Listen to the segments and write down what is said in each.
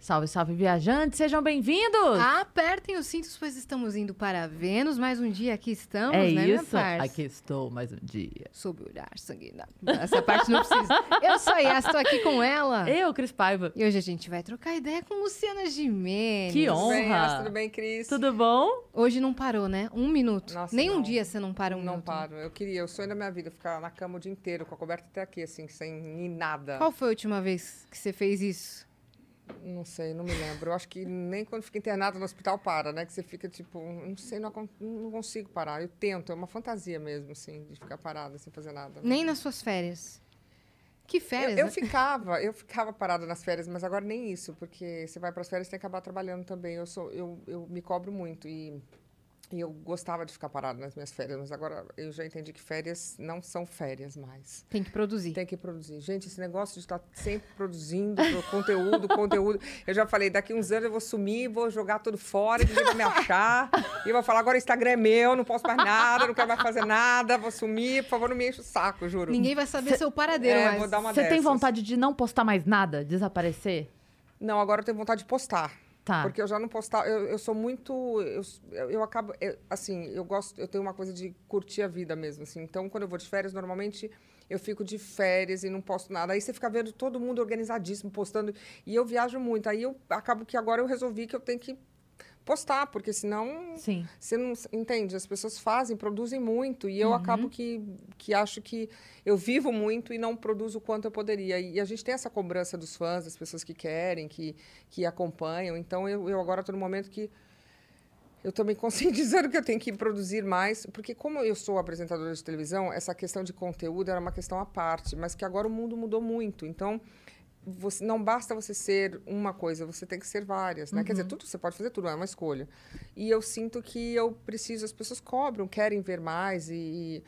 Salve, salve, viajantes, sejam bem-vindos! Apertem os cintos, pois estamos indo para Vênus. Mais um dia aqui estamos, é né, minha isso, parça? aqui estou mais um dia. Sob o olhar sanguinário. Essa parte não precisa. Eu sou a Yas, estou aqui com ela. Eu, Cris Paiva. E hoje a gente vai trocar ideia com Luciana Gimenez. Que bem, honra! Yas? Tudo bem, Cris? Tudo bom? Hoje não parou, né? Um minuto. Nossa, Nem um não. dia você não para um Não minuto. paro. Eu queria, o sonho da minha vida, ficar na cama o dia inteiro, com a coberta até aqui, assim, sem nada. Qual foi a última vez que você fez isso? Não sei, não me lembro. Eu acho que nem quando fica internado no hospital para, né? Que você fica tipo, não sei, não, não consigo parar. Eu tento, é uma fantasia mesmo, assim, de ficar parada sem fazer nada. Nem nas suas férias. Que férias? Eu, eu né? ficava, eu ficava parada nas férias, mas agora nem isso, porque você vai para as férias e tem que acabar trabalhando também. Eu sou, eu, eu me cobro muito e, e eu gostava de ficar parada nas minhas férias, mas agora eu já entendi que férias não são férias mais. Tem que produzir. Tem que produzir. Gente, esse negócio de estar sempre produzindo pro- conteúdo, conteúdo. Eu já falei, daqui uns anos eu vou sumir, vou jogar tudo fora, ninguém vai me achar. E eu vou falar, agora o Instagram é meu, não posso mais nada, não quero mais fazer nada, vou sumir, por favor, não me enche o saco, juro. Ninguém vai saber seu paradeiro, É, mas... vou dar uma Você tem vontade de não postar mais nada? Desaparecer? Não, agora eu tenho vontade de postar. Tá. Porque eu já não postar, eu, eu sou muito, eu, eu, eu acabo, eu- assim, eu gosto, eu tenho uma coisa de curtir a vida mesmo, assim. Então, quando eu vou de férias, normalmente eu fico de férias e não posto nada. Aí você fica vendo todo mundo organizadíssimo, postando, e eu viajo muito. Aí eu acabo que agora eu resolvi que eu tenho que postar, porque senão Sim. você não entende, as pessoas fazem, produzem muito e eu Uhum. acabo que, que acho que eu vivo muito e não produzo o quanto eu poderia. E a gente tem essa cobrança dos fãs, das pessoas que querem, que, que acompanham. Então eu, eu agora estou no momento que eu estou me conscientizando que eu tenho que produzir mais, porque como eu sou apresentadora de televisão, essa questão de conteúdo era uma questão à parte, mas que agora o mundo mudou muito. Então você, não basta você ser uma coisa, você tem que ser várias, né? Quer dizer, tudo você pode fazer tudo, é uma escolha. E eu sinto que eu preciso, as pessoas cobram, querem ver mais e, e-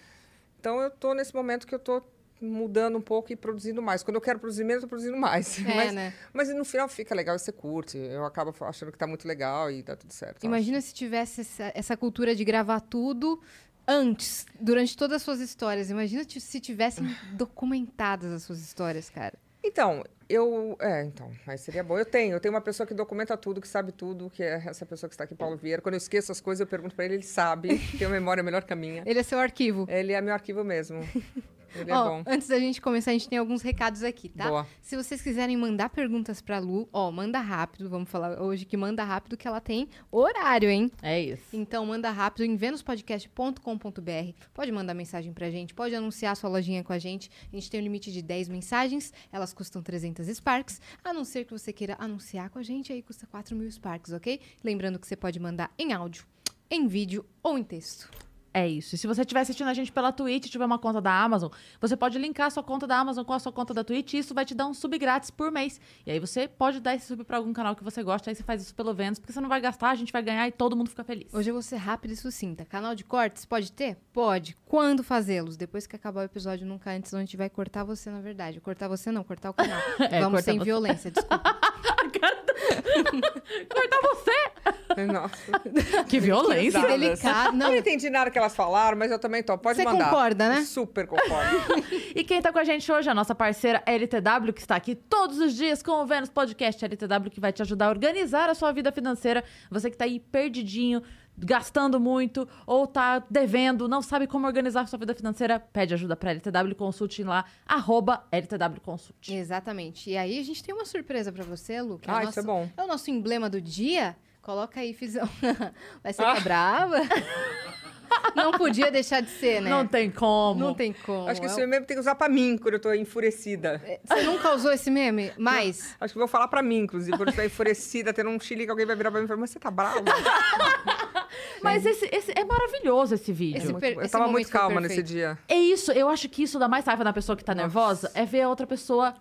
então eu tô nesse momento que eu tô mudando um pouco e produzindo mais. Quando eu quero produzir menos, eu tô produzindo mais. É, mas, né? mas no final fica legal e você curte. Eu acabo achando que tá muito legal e tá tudo certo. Imagina se tivesse essa, essa cultura de gravar tudo antes, durante todas as suas histórias. Imagina se tivessem documentadas as suas histórias, cara. Então, eu. É, então, aí seria bom. Eu tenho, eu tenho uma pessoa que documenta tudo, que sabe tudo, que é essa pessoa que está aqui, Paulo Vieira. Quando eu esqueço as coisas, eu pergunto para ele, ele sabe, tem uma memória melhor que a minha. Ele é seu arquivo. Ele é meu arquivo mesmo. Ele é Ó, bom. antes da gente começar, a gente tem alguns recados aqui, tá? Boa. Se vocês quiserem mandar perguntas pra Lu, ó, manda rápido. Vamos falar hoje que manda rápido, que ela tem horário, hein? É isso. Então, manda rápido em venuspodcast.com.br. Pode mandar mensagem pra gente, pode anunciar sua lojinha com a gente. A gente tem um limite de 10 mensagens, elas custam 300 Sparks. A não ser que você queira anunciar com a gente, aí custa 4 mil Sparks, ok? Lembrando que você pode mandar em áudio, em vídeo ou em texto. É isso. E se você estiver assistindo a gente pela Twitch e tiver uma conta da Amazon, você pode linkar a sua conta da Amazon com a sua conta da Twitch e isso vai te dar um sub grátis por mês. E aí você pode dar esse sub pra algum canal que você gosta, aí você faz isso pelo Vênus, porque você não vai gastar, a gente vai ganhar e todo mundo fica feliz. Hoje eu vou ser rápida e sucinta. Canal de cortes, pode ter? Pode. Quando fazê-los? Depois que acabar o episódio, nunca antes, senão a gente vai cortar você, na verdade. Cortar você não, cortar o canal. É, Vamos sem você. violência, desculpa. Cortar você! Nossa. Que violência! Que Pesadas. delicado. Não Não, entendi nada que elas falaram, mas eu também tô. Pode Você mandar. concorda, né? Super concordo. E quem tá com a gente hoje é a nossa parceira LTW, que está aqui todos os dias com o Vênus Podcast LTW, que vai te ajudar a organizar a sua vida financeira. Você que tá aí perdidinho, gastando muito, ou tá devendo, não sabe como organizar a sua vida financeira, pede ajuda pra LTW, consulte lá, arroba LTW Consult. Exatamente. E aí a gente tem uma surpresa pra você, Lu. Que é, Ah, nosso, isso é bom. é o nosso emblema do dia. Coloca aí, Fizão. Vai ser Ah. tá brava? Não podia deixar de ser, né? Não tem como. Não tem como. Acho que É esse meme tem que usar pra mim quando eu tô enfurecida. o- Você nunca usou esse meme? Mas... Acho que vou falar pra mim, inclusive, quando eu estiver enfurecida, tendo um chile que alguém vai virar pra mim e falar, mas você tá brava? Mas esse, esse- é maravilhoso esse vídeo. Esse Muito- per- eu tava muito calma nesse dia. É isso, eu acho que isso dá mais raiva na pessoa que tá Nossa. nervosa, é ver a outra pessoa.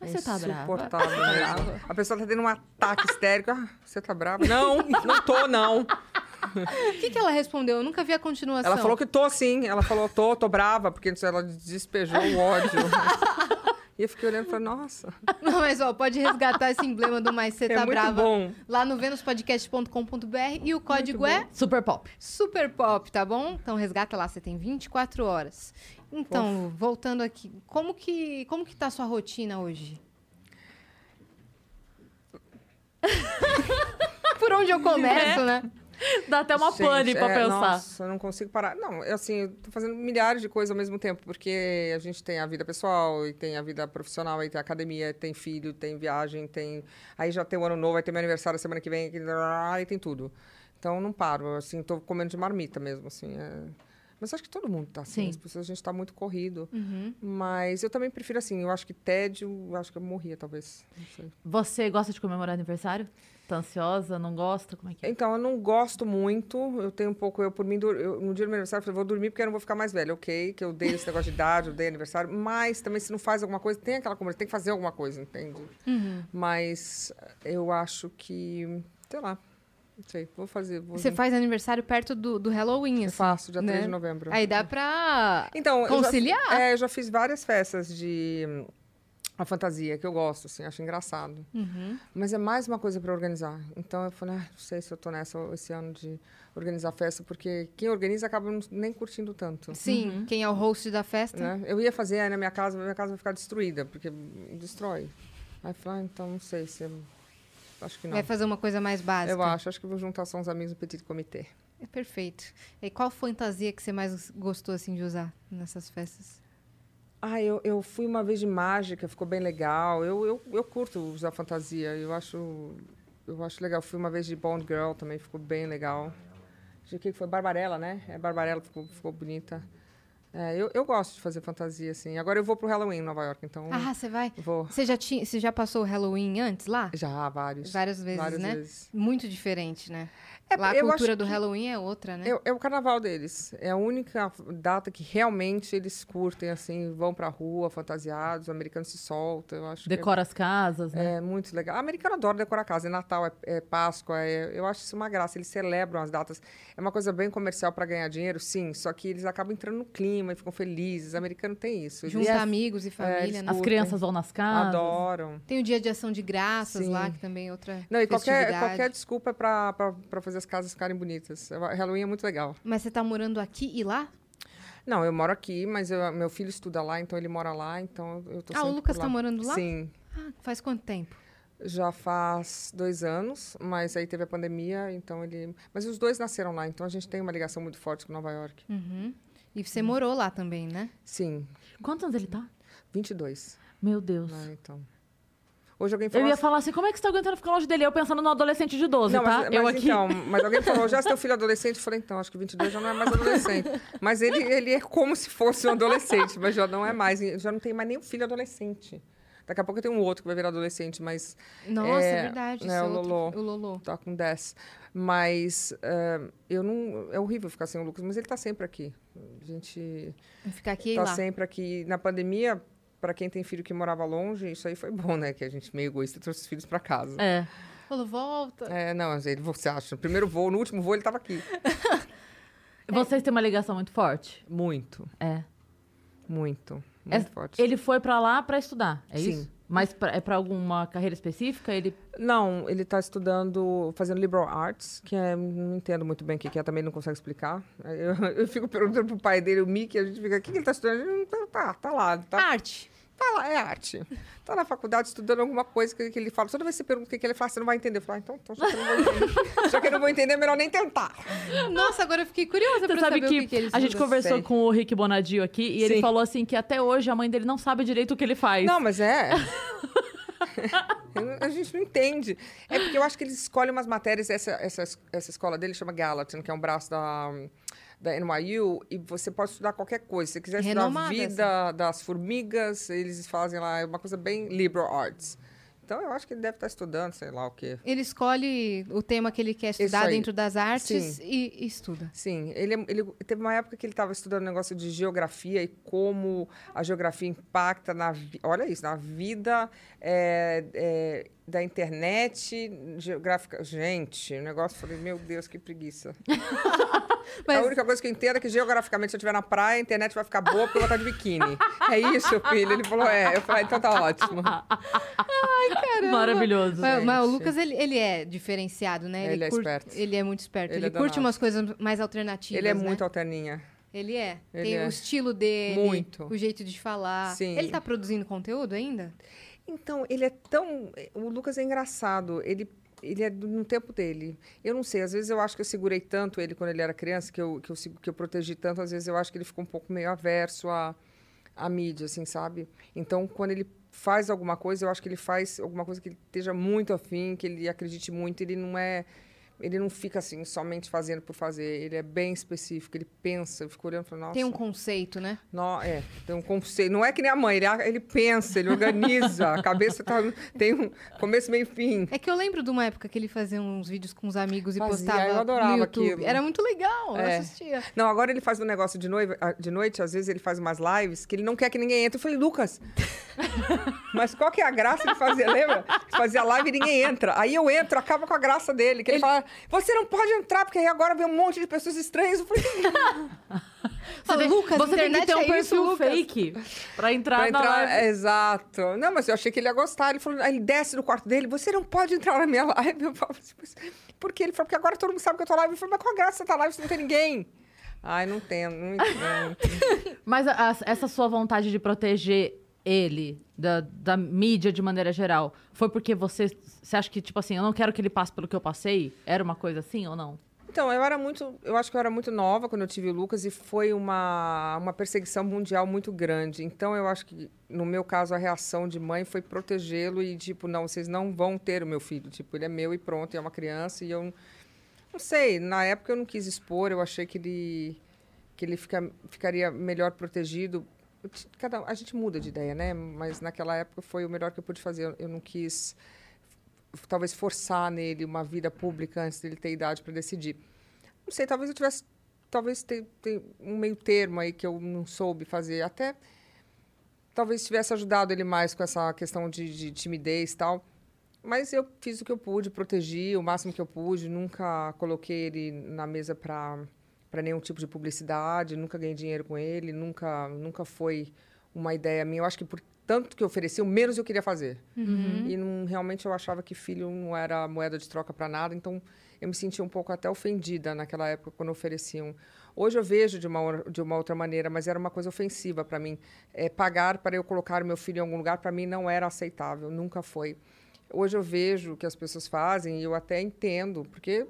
Mas você tá brava. Insuportável mesmo. A pessoa tá tendo um ataque histérico. Ah, você tá brava? Não, não tô, não. O que, que ela respondeu? Eu nunca vi a continuação. Ela falou que tô sim. Ela falou, tô, tô brava, porque ela despejou o ódio. E eu fiquei olhando e falei, nossa, Não, mas ó, pode resgatar esse emblema do Mais Você é Tá muito Brava bom. lá no venuspodcast.com.br e o código é Super pop. Super Pop, tá bom? Então resgata lá, você tem 24 horas. Então, voltando aqui, como que, como que tá a sua rotina hoje? onde eu começo, né? Dá até uma Gente, pane pra é, pensar. Nossa, eu não consigo parar. Não, eu, assim, eu tô fazendo milhares de coisas ao mesmo tempo, porque a gente tem a vida pessoal, e tem a vida profissional, aí tem academia, tem filho, tem viagem, tem. Aí já tem o ano novo, aí tem meu aniversário semana que vem, aí tem tudo. Então não paro, assim, tô comendo de marmita mesmo, assim. é. Mas acho que todo mundo tá assim, Sim. as pessoas, a gente tá muito corrido. Uhum. Mas eu também prefiro assim, eu acho que tédio, eu acho que eu morria, talvez. Você gosta de comemorar aniversário? Tá ansiosa? Não gosta? Como é que é? Então, eu não gosto muito. Eu tenho um pouco, eu por mim, eu, no dia do meu aniversário, eu falei, vou dormir porque eu não vou ficar mais velha. Ok, que eu dei esse negócio de idade, eu dei aniversário. Mas também, se não faz alguma coisa, tem aquela conversa, tem que fazer alguma coisa, entende? Uhum. Mas eu acho que, sei lá, não sei, vou fazer. Vou Você faz aniversário perto do, do Halloween, Eu assim. faço, dia 3 né? de novembro. Aí dá pra Então, eu já- conciliar. é, eu já fiz várias festas de a fantasia, que eu gosto, assim, acho engraçado. Uhum. Mas é mais uma coisa para organizar. Então eu falei, ah, não sei se eu tô nessa esse ano de organizar festa, porque quem organiza acaba não- nem curtindo tanto. Sim, quem é o host da festa. Né? Eu ia fazer aí na minha casa, mas minha casa vai ficar destruída, porque destrói. Aí eu falei, ah, então não sei se. eu- Acho que não. Vai fazer uma coisa mais básica. Eu acho, acho que vou juntar só uns amigos do Petit Comitê. É perfeito. E qual fantasia que você mais gostou, assim, de usar nessas festas? Ah, eu, eu fui uma vez de mágica, ficou bem legal. Eu, eu, eu curto usar fantasia, eu acho, eu acho legal. Fui uma vez de Bond Girl também, ficou bem legal. De que foi Barbarella, né? É Barbarella, ficou, ficou bonita. É, eu, eu gosto de fazer fantasia, assim. Agora eu vou pro Halloween em Nova York, então Ah, você vai? vou. Você já, tinha, você já passou o Halloween antes lá? Já, vários. Várias vezes, várias né? vezes. Muito diferente, né? É, lá a eu cultura do Halloween é outra, né? É, é o carnaval deles. É a única data que realmente eles curtem, assim, vão pra rua fantasiados, o americano se solta. Eu acho que é- Decora as casas, né? É muito legal. O americano adora decorar a casa. É Natal, é, é Páscoa. é- eu acho isso uma graça. Eles celebram as datas. É uma coisa bem comercial para ganhar dinheiro, sim. Só que eles acabam entrando no clima e ficam felizes. O americano tem isso. Junta as- amigos e família, eles né? As crianças vão nas casas. adoram. Tem o dia de ação de graças Sim. lá, que também é outra Não, e qualquer, qualquer desculpa é para fazer as casas ficarem bonitas. Halloween é muito legal. Mas você tá morando aqui e lá? Não, eu moro aqui, mas eu- meu filho estuda lá, então ele mora lá, então eu tô ah, o Lucas tá lá. morando lá? Sim. Ah, faz quanto tempo? Já faz dois anos, mas aí teve a pandemia, então ele. Mas os dois nasceram lá, então a gente tem uma ligação muito forte com Nova York. Uhum. E você morou lá também, né? Sim, Quantos anos ele tá? 22. Meu Deus. Né, então. Hoje alguém Eu falou. ia assim- falar assim, como é que você tá aguentando ficar longe dele? Eu pensando no adolescente de 12, não, tá? mas, eu mas aqui. então, mas alguém falou, já seu filho adolescente? Eu falei, então, acho que 22 já não é mais adolescente. mas ele, ele é como se fosse um adolescente, mas já não é mais. Já não tem mais nenhum filho adolescente. Daqui a pouco eu tenho um outro que vai virar adolescente, mas Nossa, é, É, verdade. né, o outro- Lolô. O Lolô. tá com 10. Mas eh, eu não. É horrível ficar sem o Lucas, mas ele tá sempre aqui. A gente. Vai Ficar aqui e tá lá. sempre aqui. Na pandemia, para quem tem filho que morava longe, isso aí foi bom, né? Que a gente meio egoísta trouxe os filhos para casa. É. Falou, volta. É, não, ele, você acha? No primeiro voo, no último voo, ele estava aqui. Vocês têm uma ligação muito forte? Muito, É. muito, É- muito forte. Ele foi pra lá pra estudar, é Sim. isso? Mas pra- é pra alguma carreira específica? Ele... Não, ele está estudando, fazendo liberal arts, que é, não entendo muito bem o que que é, também não consegue explicar. Eu, eu fico perguntando pro pai dele, o Mickey, a gente fica, o que, que ele está estudando? Ele, "Não, tá, tá, tá lá, tá, Arte. Tá lá, é arte. Tá na faculdade estudando alguma coisa que, que ele fala. Toda vez que você pergunta o que, que ele fala, você não vai entender. Eu falo, ah, então, então já, que eu não vou entender, já que eu não vou entender, é melhor nem tentar. Nossa, agora eu fiquei curiosa Você pra sabe saber que, o que, que ele a gente conversou Sei. com o Rick Bonadio aqui e ele Sim. falou assim que até hoje a mãe dele não sabe direito o que ele faz. Não, mas é. A gente não entende. É porque eu acho que eles escolhem umas matérias, essa, essa, essa escola dele chama Gallatin, que é um braço da, da NYU, e você pode estudar qualquer coisa. Se você quiser estudar a Renomada, vida das formigas, eles fazem lá, é uma coisa bem liberal arts. Então eu acho que ele deve estar estudando, sei lá o quê. Ele escolhe o tema que ele quer estudar dentro das artes e, e estuda. Sim, ele, ele teve uma época que ele estava estudando um negócio de geografia e como a geografia impacta na olha isso na vida é, é, da internet geográfica gente o negócio eu falei meu Deus que preguiça Mas- a única coisa que eu entendo é que geograficamente se eu estiver na praia a internet vai ficar boa porque eu vou estar de biquíni é isso filho ele falou é eu falei então tá ótimo Maravilhoso. Mas, mas o. Lucas, ele, ele é diferenciado, né? Ele é curte- esperto. Ele é muito esperto. Ele Ele, é curte umas coisas mais alternativas, ele é né? muito alterninha Ele é. Ele Tem é. o estilo dele, Muito. o jeito de falar. Sim. Ele tá produzindo conteúdo ainda? Então, ele é tão. O Lucas é engraçado. Ele, ele é no tempo dele. Eu não sei, às vezes eu acho que eu segurei tanto ele quando ele era criança, que eu, que eu, que eu protegi tanto, às vezes eu acho que ele ficou um pouco meio averso à, à mídia, assim, sabe? Então, quando ele faz alguma coisa, eu acho que ele faz alguma coisa que ele esteja muito afim, que ele acredite muito, ele não é... Ele não fica assim, somente fazendo por fazer. Ele é bem específico, ele pensa, eu fico olhando e falo, nossa... Tem um conceito, né? Nó- é, tem um conceito. Não é que nem a mãe, ele, ele pensa, ele organiza. A cabeça tá, tem um começo, meio e fim. É que eu lembro de uma época que ele fazia uns vídeos com os amigos e Fazia, postava eu adorava no YouTube. aquilo. Era muito legal, eu É. assistia. Não, agora ele faz um negócio de, noiva, ah, de noite, às vezes ele faz umas lives que ele não quer que ninguém entre. Eu falei, Lucas, mas qual que é a graça de fazer? Lembra? Fazia live e ninguém entra. Aí eu entro, acaba com a graça dele. Que ele, fala, você não pode entrar, porque aí agora vem um monte de pessoas estranhas. Eu falei, Lucas, você tem que ter um é isso, perfil Lucas. fake pra entrar, pra na entrar. live. Exato. Não, mas eu achei que ele ia gostar. Ele falou, ele desce no quarto dele, você não pode entrar na minha live. Eu falo assim, mas por quê? Ele falou, porque agora todo mundo sabe que eu tô live. Eu falei, mas qual a graça da live se não tem ninguém? Ai, não tem, não entendo. Mas a- essa sua vontade de proteger ele, da, da mídia de maneira geral, foi porque você, você acha que, tipo assim, eu não quero que ele passe pelo que eu passei? Era uma coisa assim ou não? Então, eu era muito. Eu acho que eu era muito nova quando eu tive o Lucas e foi uma, uma perseguição mundial muito grande. Então, eu acho que, no meu caso, a reação de mãe foi protegê-lo e, tipo, não, vocês não vão ter o meu filho. Tipo, ele é meu e pronto, é uma criança. E eu não sei, na época eu não quis expor, eu achei que ele, que ele fica, ficaria melhor protegido. Cada, a gente muda de ideia, né? Mas naquela época foi o melhor que eu pude fazer. Eu- Eu não quis talvez forçar nele uma vida pública antes dele ter idade para decidir. Não sei, talvez eu tivesse talvez ter um meio termo aí que eu não soube fazer. Até talvez tivesse ajudado ele mais com essa questão de, de timidez e tal. Mas eu fiz o que eu pude, protegi o máximo que eu pude, nunca coloquei ele na mesa para para nenhum tipo de publicidade, nunca ganhei dinheiro com ele, nunca nunca foi uma ideia minha. Eu acho que por tanto que eu ofereci, o menos eu queria fazer. E não, realmente eu achava que filho não era moeda de troca para nada, então eu me sentia um pouco até ofendida naquela época quando ofereciam. Hoje eu vejo de uma, de uma outra maneira, mas era uma coisa ofensiva para mim. É, pagar para eu colocar meu filho em algum lugar, para mim, não era aceitável, nunca foi. Hoje eu vejo o que as pessoas fazem e eu até entendo, porque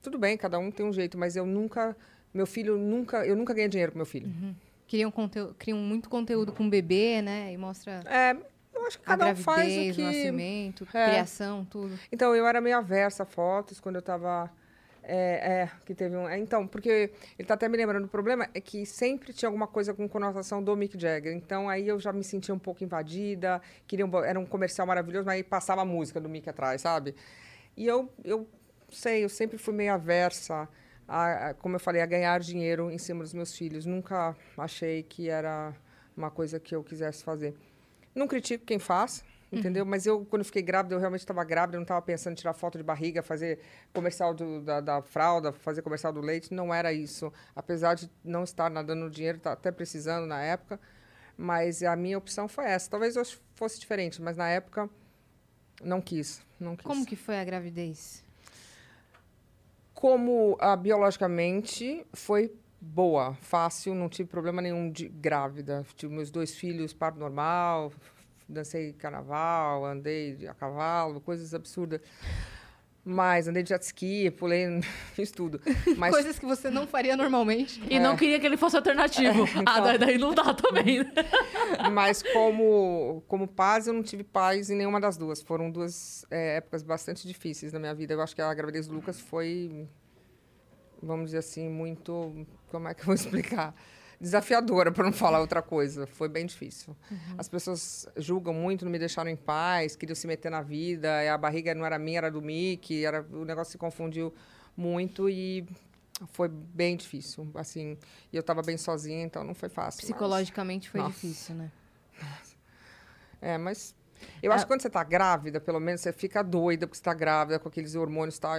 tudo bem, cada um tem um jeito, mas eu nunca, meu filho nunca, eu nunca ganhei dinheiro com meu filho. Criam, conteúdo, criam muito conteúdo com bebê, né? E mostra É, eu acho que cada um gravidez, faz o o que nascimento, É. criação, tudo. Então, eu era meio aversa a fotos quando eu estava. É, é, que teve um. é, então, porque ele está até me lembrando, o problema é que sempre tinha alguma coisa com conotação do Mick Jagger. Então, aí eu já me sentia um pouco invadida. Queria um, era um comercial maravilhoso, mas aí passava a música do Mick atrás, sabe? E eu, eu sei, eu sempre fui meio aversa, a, a- como eu falei, a ganhar dinheiro em cima dos meus filhos. Nunca achei que era uma coisa que eu quisesse fazer. Não critico quem faz, entendeu? Mas eu, quando fiquei grávida, eu realmente estava grávida, eu não estava pensando em tirar foto de barriga, fazer comercial do- da, da fralda, fazer comercial do leite. Não era isso. Apesar de não estar nadando dinheiro, tá até precisando na época. Mas a minha opção foi essa. Talvez eu fosse diferente, mas na época não quis. Não quis. Como que foi a gravidez? Como ah, biologicamente foi boa, fácil, não tive problema nenhum de grávida. Tive meus dois filhos, parto normal, dancei carnaval, andei de- a cavalo, coisas absurdas. Mas andei de jet ski, pulei, fiz tudo. Mas Coisas que você não faria normalmente. E não queria que ele fosse alternativo. Ah, daí, daí não dá também. né? Mas como, como paz, eu não tive paz em nenhuma das duas. Foram duas é, épocas bastante difíceis na minha vida. Eu acho que a gravidez do Lucas foi, vamos dizer assim, muito. Como é que eu vou explicar? Desafiadora, para não falar outra coisa. Foi bem difícil. As pessoas julgam muito, não me deixaram em paz, queriam se meter na vida. e A barriga não era minha, era do Mickey. Era, o negócio se confundiu muito e foi bem difícil. Assim, e eu estava bem sozinha, então não foi fácil. mas- Psicologicamente foi Nossa. difícil, né? é, mas eu acho que quando você tá grávida, pelo menos você fica doida porque você tá grávida com aqueles hormônios tal,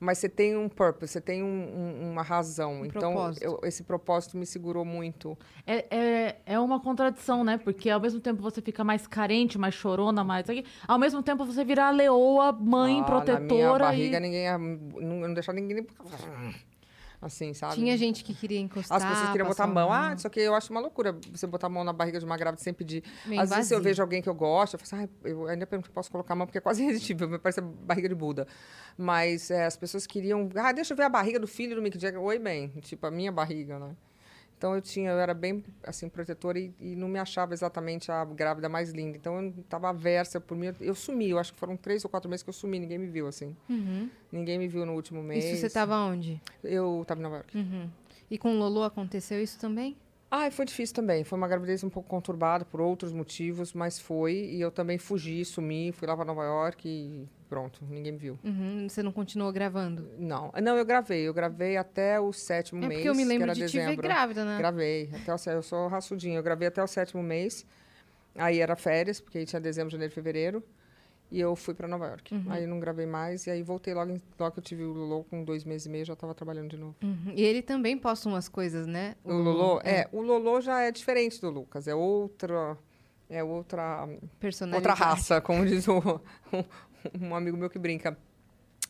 mas você tem um purpose, você tem um- um- uma razão. Um então, propósito. eu- esse propósito me segurou muito. É, é, é uma contradição, né? Porque ao mesmo tempo você fica mais carente, mais chorona, mais. Ao mesmo tempo você vira a leoa, mãe, Ah, Na minha protetora. barriga, e... ninguém não, não deixava ninguém. Assim, sabe? Tinha gente que queria encostar. As pessoas queriam botar a mão. Ah, só que eu acho uma loucura você botar a mão na barriga de uma grávida sem pedir. Meio Às vezes eu vejo alguém que eu gosto, eu falo assim, ah, eu ainda pergunto posso colocar a mão, porque é quase irresistível, me parece a barriga de Buda. Mas é, as pessoas queriam, ah, deixa eu ver a barriga do filho do Mick Jagger. Oi, bem, tipo, a minha barriga, né? Então eu tinha, eu era bem assim protetora e, e não me achava exatamente a grávida mais linda. Então eu estava aversa por mim. Eu sumi, eu acho que foram três ou quatro meses que eu sumi, ninguém me viu assim. Uhum. Ninguém me viu no último mês. Isso você tava onde? Eu estava em Nova York. Uhum. E com o Lolo aconteceu isso também? Ai, foi difícil também. Foi uma gravidez um pouco conturbada por outros motivos, mas foi. E eu também fugi, sumi, fui lá para Nova York e pronto, ninguém me viu. Uhum. Você não continuou gravando? Não, não, eu gravei. Eu gravei até o sétimo é mês, porque eu me lembro de te ver dezembro. grávida, né? Gravei. Até o, eu sou raçudinha. Eu gravei até o sétimo mês. Aí era férias, porque aí tinha dezembro, janeiro, fevereiro. E eu fui para Nova York. Uhum. Aí não gravei mais. E aí voltei logo, em- logo que eu tive o Lolo com dois meses e meio, já estava trabalhando de novo. Uhum. E ele também posta umas coisas, né? O Lolo, é, o Lolo já é diferente do Lucas. É outra... É outra Personalidade. outra raça, como diz o, um, um amigo meu que brinca.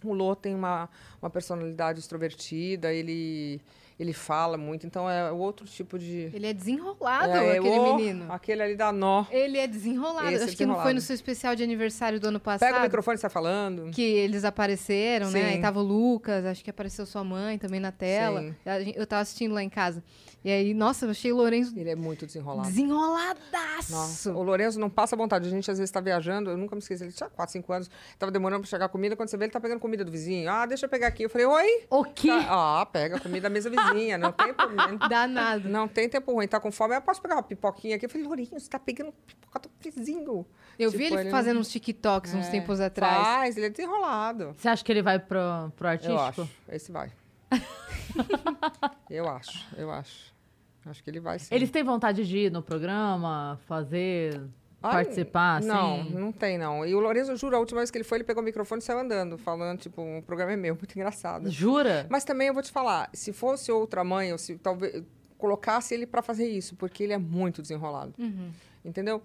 O Lô tem uma, uma personalidade extrovertida, ele, ele fala muito, então é outro tipo de. Ele é desenrolado, é, aquele o- menino. Aquele ali dá nó. Ele é desenrolado. Esse é Acho que não foi desenrolado. no seu especial de aniversário do ano passado. Pega o microfone e sai falando. Que eles apareceram, né? Sim. Aí tava o Lucas, acho que apareceu sua mãe também na tela. Sim. Eu tava assistindo lá em casa. E aí, nossa, eu achei o Lourenço Ele é muito desenrolado. desenroladaço. Nossa, o Lourenço não passa vontade. A gente às vezes está viajando, eu nunca me esqueci. Ele tinha 4, 5 anos, tava demorando para chegar a comida. Quando você vê, ele tá pegando comida do vizinho. Ah, deixa eu pegar aqui. Eu falei, oi? O que? Tá- Ah, pega a comida da mesa vizinha. Não tem problema. Danado. Não tem tempo ruim, tá com fome. Eu posso pegar uma pipoquinha aqui? Eu falei, Lourinho, você tá pegando pipoca do vizinho. Eu Tipo, vi ele ele fazendo não- uns TikToks uns É, tempos atrás. Faz, ele é desenrolado. Você acha que ele vai pro, pro Eu artístico? acho. Esse vai. eu acho, eu acho. Acho que ele vai sim. Eles têm vontade de ir no programa, fazer, Ai, participar, assim? Não, não tem, não. E o Lourenço, juro, a última vez que ele foi, ele pegou o microfone e saiu andando, falando, tipo, o programa é meu, muito engraçado. Jura? Mas também eu vou te falar, se fosse outra mãe, ou se talvez colocasse ele para fazer isso, porque ele é muito desenrolado. Uhum. Entendeu?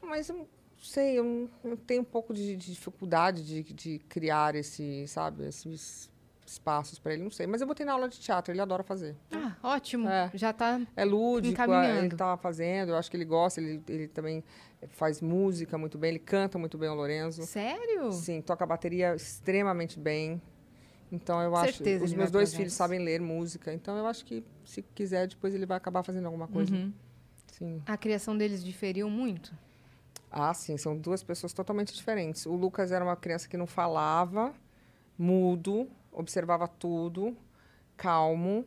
Mas eu não sei, eu, eu tenho um pouco de, de dificuldade de, de criar esse, sabe, esses espaços para ele, não sei. Mas eu botei na aula de teatro, ele adora fazer. Ah, ótimo. É. Já tá. É lúdico, Encaminhando. ele tá fazendo, eu acho que ele gosta, ele, ele também faz música muito bem, ele canta muito bem o Lorenzo. Sério? Sim, toca bateria extremamente bem. Então eu acho, Certeza os ele meus dois filhos sabem ler música, então eu acho que se quiser depois ele vai acabar fazendo alguma coisa. Uhum. Sim. A criação deles diferiu muito? Ah, sim, são duas pessoas totalmente diferentes. O Lucas era uma criança que não falava, mudo, observava tudo, calmo,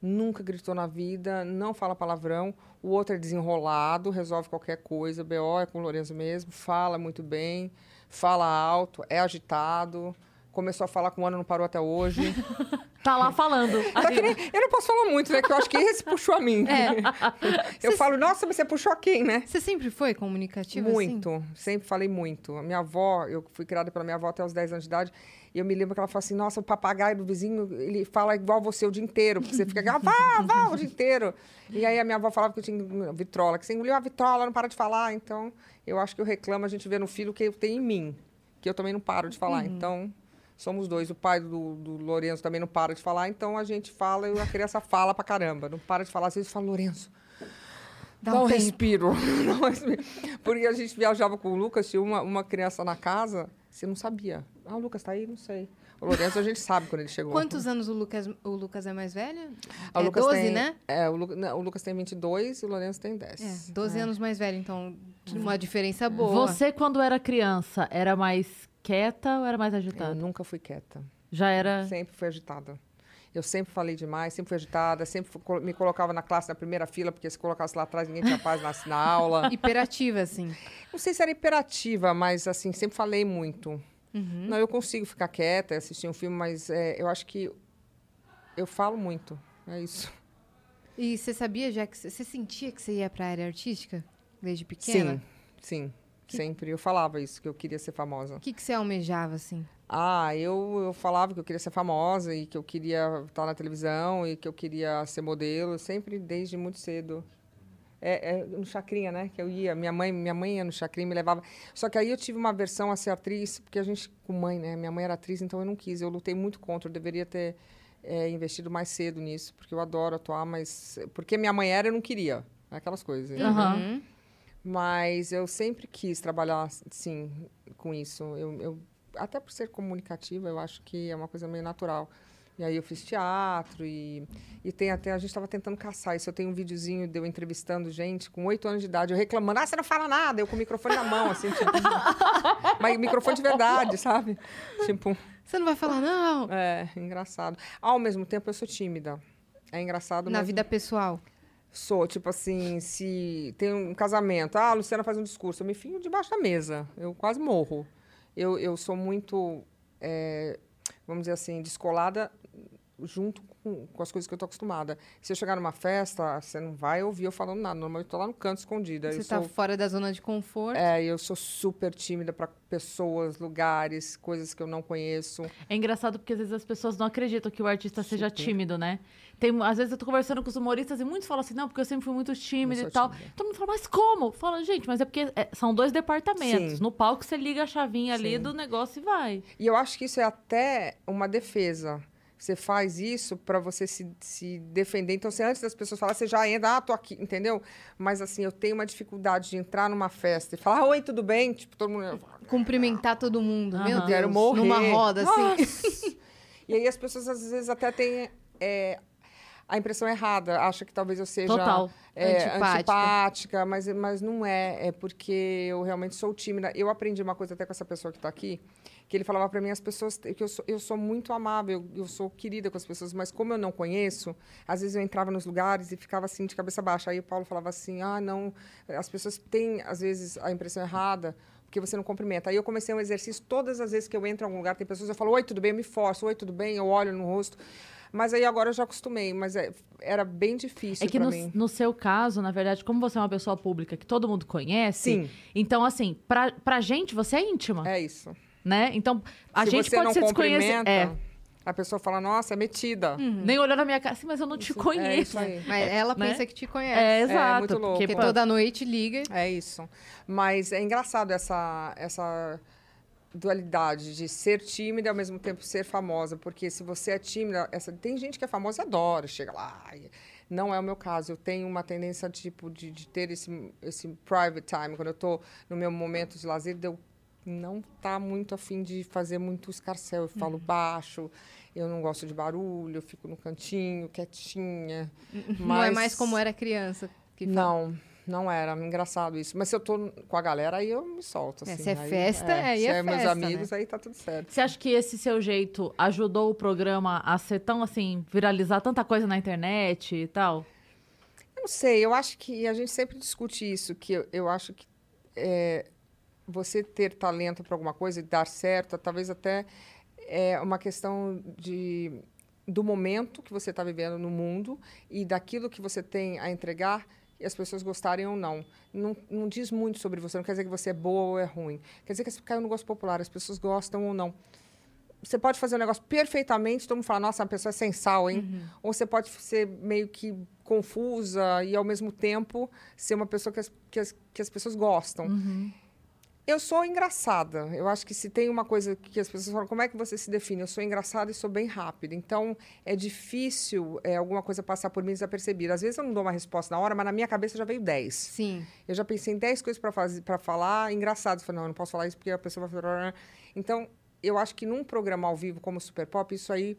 nunca gritou na vida, não fala palavrão. O outro é desenrolado, resolve qualquer coisa. BO é com o Lourenço mesmo, fala muito bem, fala alto, é agitado. Começou a falar com um ano, não parou até hoje. Tá lá falando. Que nem- eu não posso falar muito, né? Que eu acho que esse puxou a mim. É. Eu falo, nossa, mas você puxou a quem, né? Você sempre foi comunicativa assim? Muito, sempre falei muito. A minha avó, eu fui criada pela minha avó até os 10 anos de idade, e eu me lembro que ela falou assim: nossa, o papagaio do vizinho, ele fala igual você o dia inteiro, porque você fica, vá, vá, o dia inteiro. E aí a minha avó falava que eu tinha vitrola, que você engoliu a vitrola, não para de falar. Então, eu acho que eu reclamo, a gente vê no filho que eu tenho em mim, que eu também não paro de falar. Então. Somos dois. O pai do, do Lourenço também não para de falar, então a gente fala e a criança fala pra caramba. Não para de falar. Às vezes fala, Lourenço, Dá Dá um um respiro. Porque a gente viajava com o Lucas, tinha uma, uma criança na casa, você não sabia. Ah, o Lucas tá aí? Não sei. O Lourenço a gente sabe quando ele chegou. Quantos anos o Lucas, o Lucas é mais velho? Ah, o é Lucas 12, tem, né? É, o, Lu- não, o Lucas tem 22 e o Lourenço tem 10. É, 12 anos mais velho, então uma diferença boa. Você, quando era criança, era mais quieta ou era mais Eu agitada? nunca fui quieta. Já era. Sempre fui agitada. Eu sempre falei demais, sempre fui agitada, sempre fu- colo- me colocava na classe na primeira fila, porque se colocasse lá atrás ninguém tinha paz na, na aula. Hiperativa, assim. Não sei se era hiperativa, mas assim, sempre falei muito. Uhum. Não, eu consigo ficar quieta, assistir um filme, mas é, eu acho que eu falo muito. É isso. E você sabia já que você você sentia que você ia pra área artística desde pequena? Sim, sim. Sempre. Eu falava isso, que eu queria ser famosa. O que, que você almejava, assim? Ah, eu, eu falava que eu queria ser famosa e que eu queria estar na televisão e que eu queria ser modelo, sempre desde muito cedo. É, é, no Chacrinha, né? Que eu ia. Minha mãe, minha mãe ia no Chacrinha, me levava. Só que aí eu tive uma versão a ser atriz, porque a gente, com mãe, né? Minha mãe era atriz, então eu não quis. Eu lutei muito contra. Eu deveria ter é, investido mais cedo nisso, porque eu adoro atuar, mas. Porque minha mãe era, eu não queria. Aquelas coisas. Aham. Uhum. Mas eu sempre quis trabalhar, sim, com isso. Eu, eu- até por ser comunicativa, eu acho que é uma coisa meio natural. E aí eu fiz teatro e, e tem até, a gente estava tentando caçar isso. Eu tenho um videozinho de eu entrevistando gente com oito anos de idade, eu reclamando, ah, você não fala nada, eu com o microfone na mão, assim, tipo. mas microfone de verdade, sabe? Tipo, Você não vai falar, não. é, engraçado. Ao mesmo tempo, eu sou tímida. É engraçado, Na mas vida pessoal. Sou, tipo assim, se tem um casamento, ah, a Luciana faz um discurso, eu me enfio debaixo da mesa, eu quase morro. Eu, eu sou muito, é, vamos dizer assim, descolada junto com, com as coisas que eu tô acostumada. Se eu chegar numa festa, você não vai ouvir eu falando nada, normalmente eu tô lá no canto escondida. Você eu tá sou, fora da zona de conforto. é, eu sou super tímida para pessoas, lugares, coisas que eu não conheço. É engraçado porque às vezes as pessoas não acreditam que o artista seja Super. tímido, né? Tem, às vezes eu tô conversando com os humoristas e muitos falam assim, não, porque eu sempre fui muito tímido e tal. tímida. Todo mundo fala, mas como? Fala, gente, mas é porque é, são dois departamentos. Sim. No palco você liga a chavinha ali Sim. do negócio e vai. E eu acho que isso é até uma defesa. Você faz isso para você se, se defender. Então, se antes das pessoas falarem, você já entra, ah, tô aqui, entendeu? Mas, assim, eu tenho uma dificuldade de entrar numa festa e falar, oi, tudo bem? Tipo, todo mundo... Cumprimentar todo mundo. Meu Aham. Deus. Quero morrer. Numa roda, assim. E aí as pessoas, às vezes, até têm é, a impressão errada. Acham que talvez eu seja... Total. é, Antipática. antipática, mas, mas não é. É porque eu realmente sou tímida. Eu aprendi uma coisa até com essa pessoa que está aqui, que ele falava para mim, as pessoas, que eu sou, eu sou muito amável, eu sou querida com as pessoas, mas como eu não conheço, às vezes eu entrava nos lugares e ficava assim, de cabeça baixa. Aí o Paulo falava assim, ah, não, as pessoas têm, às vezes, a impressão errada, porque você não cumprimenta. Aí eu comecei um exercício, todas as vezes que eu entro em algum lugar, tem pessoas, eu falo, oi, tudo bem? Eu me forço, oi, tudo bem? Eu olho no rosto. Mas aí agora eu já acostumei, mas é- era bem difícil É que no, mim. no seu caso, na verdade, como você é uma pessoa pública que todo mundo conhece, Sim. então, assim, pra, pra gente, você é íntima, É isso. Né? Então, a Se gente você pode não ser desconhecida. cumprimenta, É, a pessoa fala, nossa, é metida. nem olhou na minha cara assim, mas eu não te Isso- É conheço. aí. Mas ela né? pensa que te conhece. É, exato. muito louco. Porque, pô, toda noite liga. É isso. Mas é engraçado essa, essa dualidade de ser tímida e ao mesmo tempo ser famosa. Porque se você é tímida, essa, tem gente que é famosa e adora, chega lá. e- Não é o meu caso. Eu tenho uma tendência tipo, de, de ter esse, esse private time. Quando eu estou no meu momento de lazer, eu não tá muito afim de fazer muito escarcel. Eu falo baixo, eu não gosto de barulho, eu fico no cantinho, quietinha. Não é Mas- mais como era criança. Que fala. Não, não era. Engraçado isso. Mas se eu tô com a galera, aí eu me solto. É, Assim. se é Aí- festa, aí se é é meus festa, amigos, aí tá tudo certo. Você acha que esse seu jeito ajudou o programa a ser tão assim, viralizar tanta coisa na internet e tal? Eu não sei, eu acho que a gente sempre discute isso, que eu, eu acho que é, você ter talento para alguma coisa e dar certo, talvez até é uma questão de do momento que você está vivendo no mundo e daquilo que você tem a entregar e as pessoas gostarem ou não. não. Não diz muito sobre você, não quer dizer que você é boa ou é ruim. Quer dizer que você caiu no gosto popular, as pessoas gostam ou não. Você pode fazer um negócio perfeitamente, todo mundo fala, nossa, a pessoa é sem sal, hein? Ou você pode ser meio que confusa e, ao mesmo tempo, ser uma pessoa que as, que as, que as pessoas gostam. Eu sou engraçada. Eu acho que se tem uma coisa que as pessoas falam, como é que você se define? Eu sou engraçada e sou bem rápida. Então, é difícil é, alguma coisa passar por mim desapercebida. Às vezes eu não dou uma resposta na hora, mas na minha cabeça já veio 10. Sim. Eu já pensei em 10 coisas para falar, engraçado. Eu falei, não, eu não posso falar isso porque a pessoa vai falar. Então, eu acho que num programa ao vivo como Super Pop, isso aí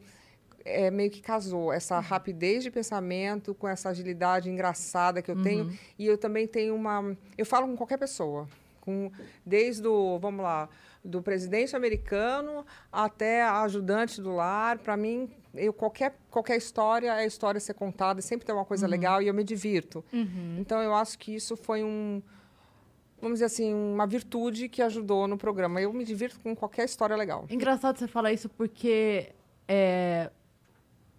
é, meio que casou. Essa rapidez de pensamento com essa agilidade engraçada que eu tenho. E eu também tenho uma. Eu falo com qualquer pessoa. Com, desde o, vamos lá, do presidente americano até a ajudante do lar. Para mim, eu, qualquer, qualquer história é história a ser contada, sempre tem uma coisa legal e eu me divirto. Então, eu acho que isso foi um vamos dizer assim, uma virtude que ajudou no programa. Eu me divirto com qualquer história legal. Engraçado você falar isso porque é,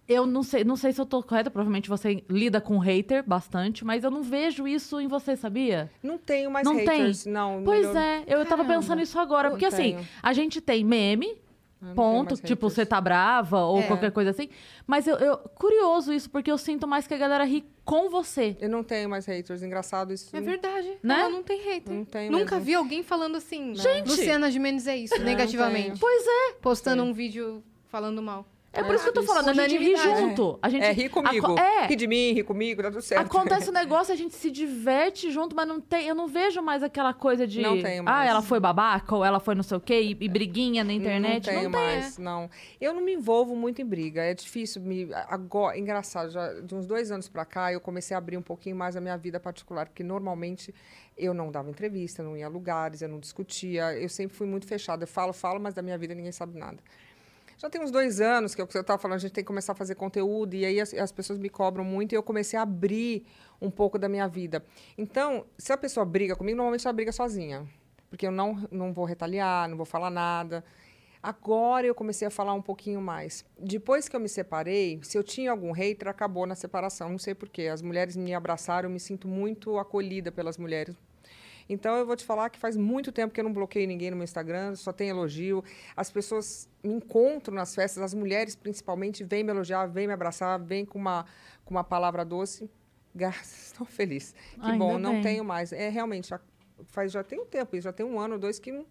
eu não sei, não sei se eu tô correta, provavelmente você lida com hater bastante, mas eu não vejo isso em você, sabia? Não tenho mais Não tem? haters, não. Pois melhor- é, eu tava Caramba. pensando isso agora, Não porque assim, a gente tem meme, Eu não ponto, tipo, você tá brava ou É. qualquer coisa assim, mas eu, eu- curioso isso, porque eu sinto mais que a galera ri com você. Eu não tenho mais haters. Engraçado isso. É verdade. Né? Ela não tem hater. Não tem Nunca mesmo. vi alguém falando assim. Gente! Luciana Gimenez é isso, Não negativamente. Pois é. Postando Sei. um vídeo falando mal. É por isso que eu tô falando, a gente ri junto. A gente, É, ri comigo. É, Ri de mim, ri comigo, tá tudo certo. Acontece um negócio, a gente se diverte junto, mas não tem, eu não vejo mais aquela coisa de. Não tenho Ah, mais. ela foi babaca, ou ela foi não sei o quê, e, e briguinha na internet. Não Não, tenho tem. mais, não. Eu não me envolvo muito em briga. É difícil me. Agora, engraçado, já de uns dois anos pra cá, eu comecei a abrir um pouquinho mais a minha vida particular, porque normalmente eu não dava entrevista, não ia a lugares, eu não discutia. Eu sempre fui muito fechada. Eu falo, falo, mas da minha vida ninguém sabe nada. Já tem uns dois anos que é você estava falando, a gente tem que começar a fazer conteúdo, e aí as, as pessoas me cobram muito, e eu comecei a abrir um pouco da minha vida. Então, se a pessoa briga comigo, normalmente ela briga sozinha. Porque eu não, não vou retaliar, não vou falar nada. Agora eu comecei a falar um pouquinho mais. Depois que eu me separei, se eu tinha algum hater, acabou na separação. Não sei porquê. As mulheres me abraçaram, eu me sinto muito acolhida pelas mulheres. Então eu vou te falar que faz muito tempo que eu não bloqueei ninguém no meu Instagram, só tem elogio. As pessoas me encontram nas festas, as mulheres principalmente, vêm me elogiar, vêm me abraçar, vêm com uma, com uma palavra doce. Graças, estou feliz. Que bom, não bem. tenho mais. É realmente, já, faz, já tem um tempo, isso, já tem um ano ou dois que, não-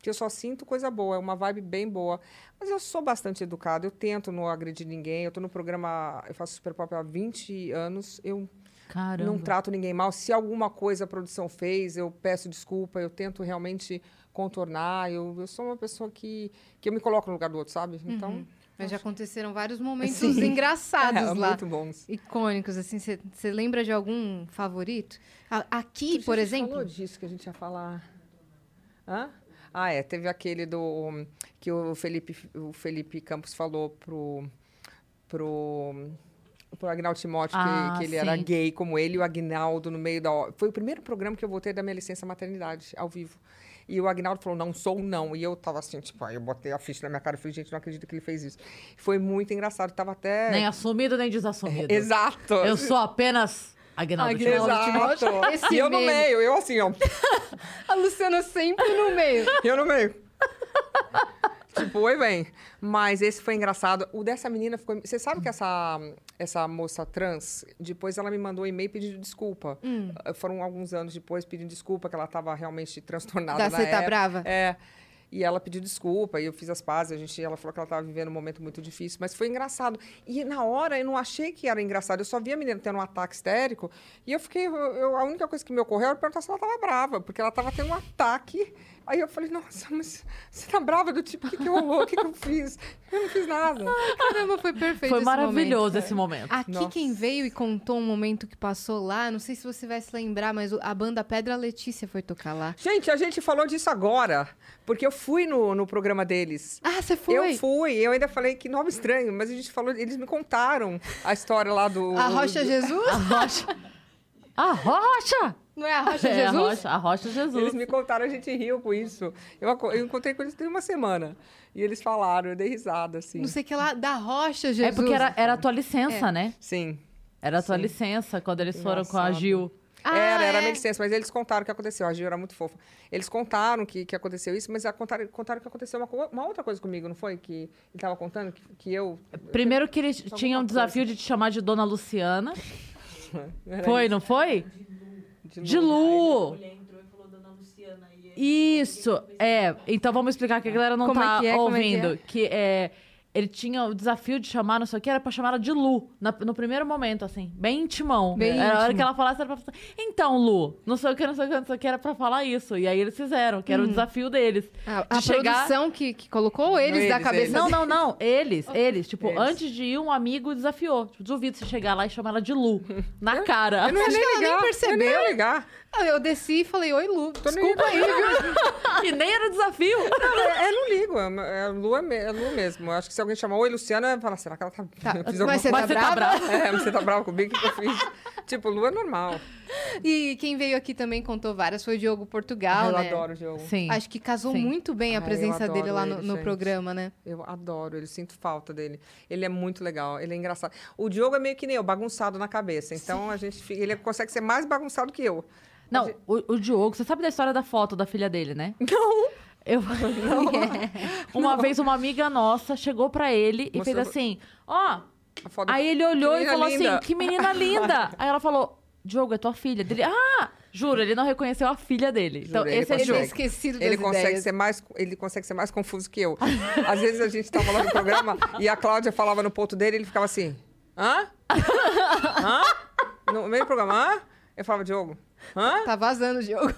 que eu só sinto coisa boa, é uma vibe bem boa. Mas eu sou bastante educada, eu tento não agredir ninguém. Eu estou no programa, eu faço Super Pop há 20 anos, eu Caramba. não trato ninguém mal. Se alguma coisa a produção fez, eu peço desculpa, eu tento realmente contornar. Eu, eu sou uma pessoa que, que eu me coloco no lugar do outro, sabe? Então, Mas já aconteceram vários momentos Sim. engraçados é, lá. muito bons. Icônicos, assim. Você lembra de algum favorito? Aqui, por A gente exemplo. falou disso que a gente ia falar. Hã? Ah, é. Teve aquele do que o Felipe, o Felipe Campos falou pro pro pro Agnaldo Timóteo Ah, que, que ele era sim. gay como ele e o Agnaldo no meio da foi o primeiro programa que eu voltei da minha licença maternidade ao vivo e o Agnaldo falou não sou não e eu tava assim tipo aí eu botei a ficha na minha cara e falei gente não acredito que ele fez isso foi muito engraçado tava até Nem assumido, nem desassumido. exato Eu sou apenas Agnaldo exato Esse e eu no meio eu assim ó A Luciana sempre no meio. Eu no meio. tipo, oi, bem. Mas esse foi engraçado. O dessa menina ficou. Você sabe que essa, essa moça trans, depois ela me mandou um e-mail pedindo desculpa. Hum. Uh, Foram alguns anos depois pedindo desculpa, que ela estava realmente transtornada. Da na Cê Tá época. Brava? É. E ela pediu desculpa, e eu fiz as pazes. A gente, ela falou que ela estava vivendo um momento muito difícil, mas foi engraçado. E na hora eu não achei que era engraçado. Eu só vi a menina tendo um ataque histérico, e eu fiquei. eu- a única coisa que me ocorreu era perguntar se ela estava brava, porque ela estava tendo um ataque. Aí eu falei, nossa, mas você tá brava do tipo, o que, que rolou? O que, que eu fiz? Eu não fiz nada. Caramba, foi perfeito Foi esse maravilhoso momento. esse momento. Aqui Nossa. quem veio e contou um momento que passou lá, não sei se você vai se lembrar, mas o- a banda Pedra Letícia foi tocar lá. Gente, a gente falou disso agora, porque eu fui no, no programa deles. Ah, você foi? Eu fui, eu ainda falei que nome estranho, mas a gente falou, eles me contaram a história lá do. A Rocha do- Jesus? A Rocha. A Rocha! Não é a Rocha É, a Jesus? Rocha, a Rocha Jesus. Eles me contaram, a gente riu com isso. Eu, eu encontrei com eles tem uma semana. E eles falaram, eu dei risada, assim. Não sei o que lá, da Rocha Jesus. É porque era, era a tua licença, né? Sim. Era a tua Sim. licença quando eles foram com a. Gil. Ah, era, era é? minha licença, mas eles contaram o que aconteceu. A Gil era muito fofa. Eles contaram que, que aconteceu isso, mas a- contaram, contaram que aconteceu uma, uma outra coisa comigo, não foi? Que ele estava contando que, que eu. Primeiro que eles tinham um desafio de te chamar de Dona Luciana. Foi, não foi? De Lu! mulher entrou e falou Dona Luciana. E aí, Isso, é. Então vamos explicar que a galera não Como é tá que é? Como é que ouvindo. Que é. Ele tinha o desafio de chamar, não sei o que, era pra chamar ela de Lu, na- no primeiro momento, assim, bem intimão. Bem era a hora que ela falasse, era pra falar, então, Lu, não sei o que, não sei o que, não sei o que, era pra falar isso. E aí eles fizeram, que era o desafio deles. A, De a chegar- produção que, que colocou eles, Não, da eles, cabeça eles. Não, não, não. Eles, eles. Tipo, Eles. antes de ir, um amigo desafiou. Tipo, duvido você chegar lá e chamar ela de Lu. Na cara. Eu não ia Acho nem que ela nem ligar. percebeu. Eu nem ia ligar. Ah, Eu desci e falei, oi, Lu. Tô nem- Desculpa aí, viu? e nem era desafio. É, eu não ligo. É, é Lu, é, é Lu mesmo. Eu acho que se alguém chamar Oi, Luciana, eu ia falar, será que ela tá. Tá, mas você coisa? tá Mas você tá brava? brava? É, mas você tá brava comigo? O que, que eu fiz? tipo, Lu é normal. E quem veio aqui também contou várias foi o Diogo Portugal, eu né? adoro o jogo. Sim. Acho que casou Sim. muito bem a Ah, presença dele lá no, ele, no gente. programa, né? Eu adoro ele, sinto falta dele. Ele é muito legal, ele é engraçado. O Diogo é meio que nem eu, bagunçado na cabeça. Então a gente fica- ele consegue ser mais bagunçado que eu. Não, o, o Diogo, você sabe da história da foto da filha dele, né? Não! Eu... uma vez uma amiga nossa chegou pra ele e Mostrou- fez assim, ó... Foto- Aí ele olhou e falou linda. assim, que menina linda! Aí ela falou, Diogo, é tua filha. Dele, ah, Juro, ele não reconheceu a filha dele. Então, Juro, ele esse é Ele consegue. é jogo. esquecido Ele consegue, ideias. ser mais, ele consegue ser mais confuso que eu. Às vezes a gente tava lá no programa e a Cláudia falava no ponto dele e ele ficava assim: hã? Hã? No meio do programa, hã? Eu falava, Diogo, hã? Tá vazando o jogo.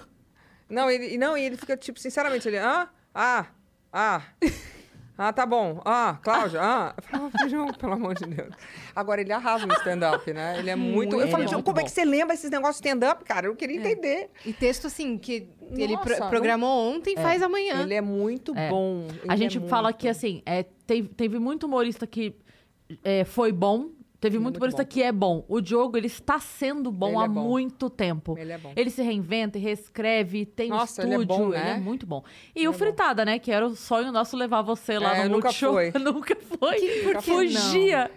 Não, ele, e não, e ele fica, tipo, sinceramente, ele, hã? Ah, ah. Ah, tá bom. Ah, Cláudia, ah. João, pelo amor de Deus. Agora, ele arrasa no stand-up, né? Ele é muito... Eu falei, ele é como é bom. que você lembra esses negócios de stand-up, cara? Eu queria entender. E texto, assim, que ele Nossa, pro- não- programou ontem, faz amanhã. Ele é muito É. bom. A ele gente é fala muito. que, assim, é, teve, teve muito humorista que é, foi bom, teve Ele é muito muito bom. que é bom. O Diogo, ele está sendo bom Ele há é bom. muito tempo. Ele é bom. Ele se reinventa e reescreve, tem Nossa, estúdio, ele é bom, né? muito bom. E o Fritada, né? Que era o sonho nosso levar você lá É, no nunca Multishow. foi. nunca foi. por que Fugia.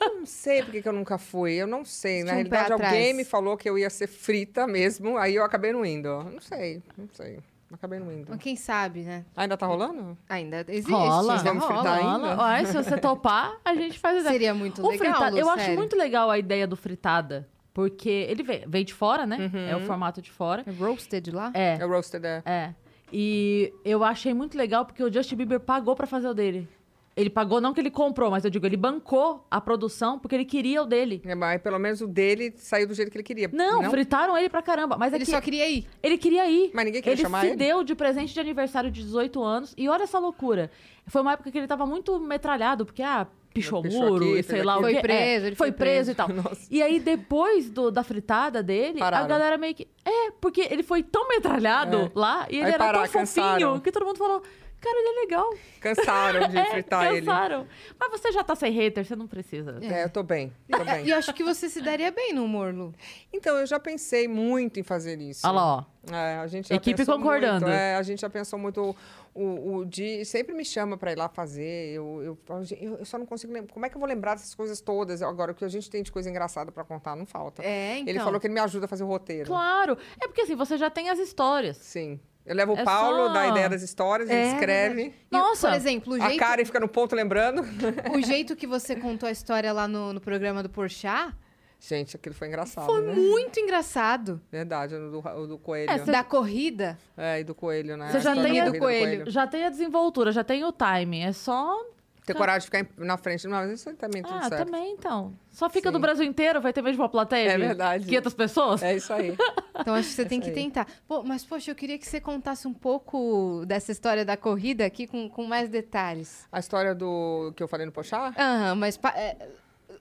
Eu não sei porque que eu nunca fui. Eu não sei. Na um realidade, alguém me falou que eu ia ser frita mesmo, aí eu acabei não indo. Não sei, não sei. Acabei não indo. Mas Quem sabe, né? Ainda tá rolando? Ainda existe. Rola. ainda Vamos rola. fritar ainda? Rola. Ué, se você topar, a gente faz ideia. Seria muito O legal, fritada, Lu, eu acho muito legal a ideia do fritada, porque ele veio, veio de fora, né? Uhum. É o formato de fora. É roasted lá? É, É roasted, é. é. E eu achei muito legal porque o Justin Bieber pagou pra fazer o dele. Ele pagou, não que ele comprou, mas eu digo, ele bancou a produção porque ele queria o dele. É, Mas pelo menos o dele saiu do jeito que ele queria. Não, fritaram ele pra caramba. Mas é Ele que só queria ir. ele queria ir. Mas ninguém queria ele chamar se ele? deu de presente de aniversário de 18 anos. E olha essa loucura. Foi uma época que ele tava muito metralhado, porque, ah, pichou muro aqui, e sei lá o aquilo. quê. Foi preso, É, ele foi foi preso preso. e tal. E aí, depois do- da fritada dele, Pararam. a galera meio que. É, porque ele foi tão metralhado É. lá e ele Aí era pararam, tão fofinho cansaram. que todo mundo falou. Cara, ele é legal. Cansaram de É, fritar ele. cansaram. Mas você já tá sem hater, você não precisa. É, eu tô bem, tô bem. E eu acho que você se daria bem no humor, Lu. Então, eu já pensei muito em fazer isso. Olha lá, ó. É, a gente já Equipe concordando. Muito, é, a gente já pensou muito. O, o Di sempre me chama para ir lá fazer. Eu, eu, falo, "Gente, eu, eu só não consigo lembrar. Como é que eu vou lembrar dessas coisas todas? Agora, o que a gente tem de coisa engraçada para contar não falta. É, então. Ele falou que ele me ajuda a fazer o roteiro. Claro. É porque assim, você já tem as histórias. Sim. Eu levo o É Paulo, só- dá a ideia das histórias, ele É, escreve. E, Nossa. Por exemplo, o A jeito, Karen fica no ponto lembrando. o jeito que você contou a história lá no, no programa do Porchat Gente, aquilo foi engraçado, foi né? muito engraçado. Verdade, o do, o do coelho. É, cê- Da corrida. É, e do coelho, né? Você A já tem a- corrida do coelho. Já tem a desenvoltura, já tem o timing. É só. Ter coragem de ficar na frente. Não, mas isso aí também é tudo Ah, certo. também então. Só fica Sim. do Brasil inteiro, vai ter mesmo uma plateia? É de verdade. 500 pessoas? É isso aí. Então acho que você tem que aí. tentar. Pô, mas, poxa, eu queria que você contasse um pouco dessa história da corrida aqui com, com mais detalhes. A história do que eu falei no Pochá? Aham, mas pa- é,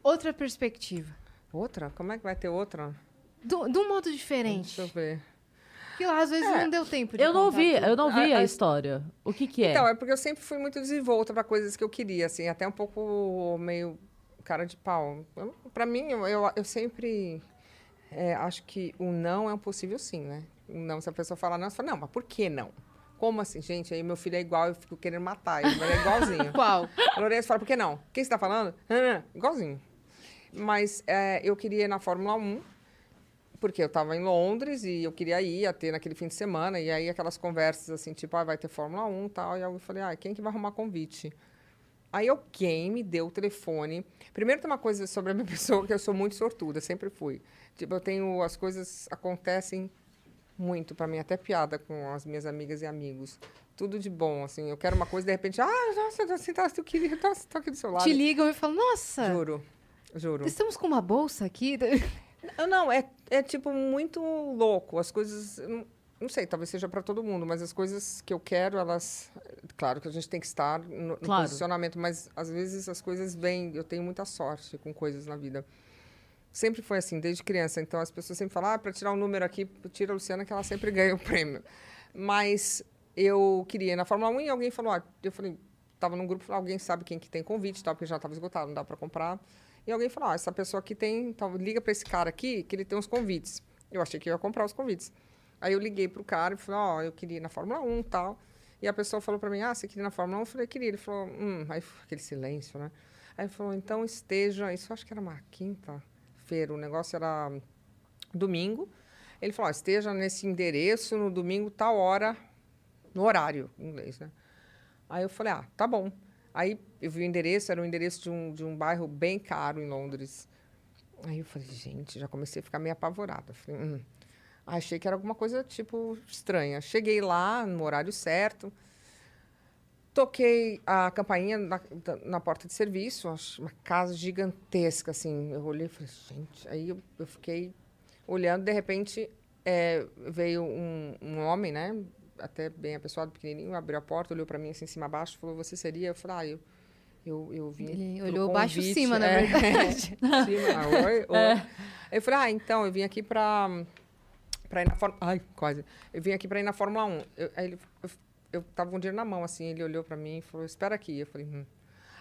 outra perspectiva. Outra? Como é que vai ter outra? Do- De um modo diferente. Deixa eu ver. Que lá às vezes É. não deu tempo de Eu não vi, tudo. eu não vi A- a, história. O que que é? Então, é porque eu sempre fui muito desenvolta para coisas que eu queria, assim, até um pouco meio cara de pau. Pra mim, eu, eu, eu sempre é, acho que o não é um possível sim, né? O não, se a pessoa falar não, você fala, não, mas por que não? Como assim, gente? Aí meu filho é igual, eu fico querendo matar ele, mas é igualzinho. Qual? A Lourenço fala, por que não? Quem você está falando? Ah, igualzinho. Mas é, eu queria ir na Fórmula 1, porque eu estava em Londres e eu queria ir, ia ter naquele fim de semana, e aí aquelas conversas assim, tipo, ah, vai ter Fórmula 1 e tal, e eu falei, ah, quem que vai arrumar convite? Aí alguém me deu o telefone. Primeiro tem uma coisa sobre a minha pessoa, que eu sou muito sortuda, sempre fui. Tipo, eu tenho, as coisas acontecem muito para mim, até piada com as minas amigas e amigos. Tudo de bom, assim. Eu quero uma coisa, de repente, ah, nossa, assim, tá, eu queria, tá, tô aqui do seu lado. Te ligam e falam, nossa, Juro, juro. estamos com uma bolsa aqui. Não, é, é tipo muito louco. As coisas. Não, não sei, talvez seja para todo mundo, mas as coisas que eu quero, elas. Claro que a gente tem que estar no, no Claro. posicionamento, mas às vezes as coisas vêm. Eu tenho muita sorte com coisas na vida. Sempre foi assim, desde criança. Então as pessoas sempre falam, ah, para tirar um número aqui, tira a Luciana, que ela sempre ganha o prêmio. Mas eu queria ir na Fórmula 1 e alguém falou, ah, eu falei, estava num grupo, alguém sabe quem que tem convite, tal, porque já estava esgotado, não dá para comprar. E alguém falou, ah, essa pessoa aqui tem, então, liga para esse cara aqui, que ele tem uns convites. Eu achei que eu ia comprar os convites. Aí eu liguei pro cara e falei, ó, eu queria ir na Fórmula 1 e tal. E a pessoa falou para mim, ah, você queria ir na Fórmula 1? Eu falei, queria. Ele falou, hum, aí aquele silêncio, né? Aí ele falou, então esteja, isso acho que era uma quinta-feira, o negócio era domingo. Ele falou, esteja nesse endereço no domingo, tal hora, no horário, em inglês, né? Aí eu falei, ah, tá bom. Aí eu vi o endereço, era o endereço de um, de um bairro bem caro em Londres. Aí eu falei, gente, já comecei a ficar meio apavorada. Falei, hum. Achei que era alguma coisa, tipo, estranha. Cheguei lá no horário certo. Toquei a campainha na, na porta de serviço, uma casa gigantesca, assim. Eu olhei e falei, gente. Aí eu, eu fiquei olhando, de repente é, veio um, um homem, né? Até bem apessoado, pequenininho, abriu a porta, olhou para mim assim, cima abaixo, falou: Você seria? Eu falei: Ah, eu, eu, eu vim. Ele olhou baixo convite." cima, na É. verdade. Cima, oi, oi. Aí eu falei: Ah, então, eu vim aqui para para ir na Fórmula. Ai, quase. Eu vim aqui para ir na Fórmula 1. Eu, aí ele, eu, eu tava com dinheiro na mão, assim, ele olhou para mim e falou: Espera aqui. Eu falei: hum.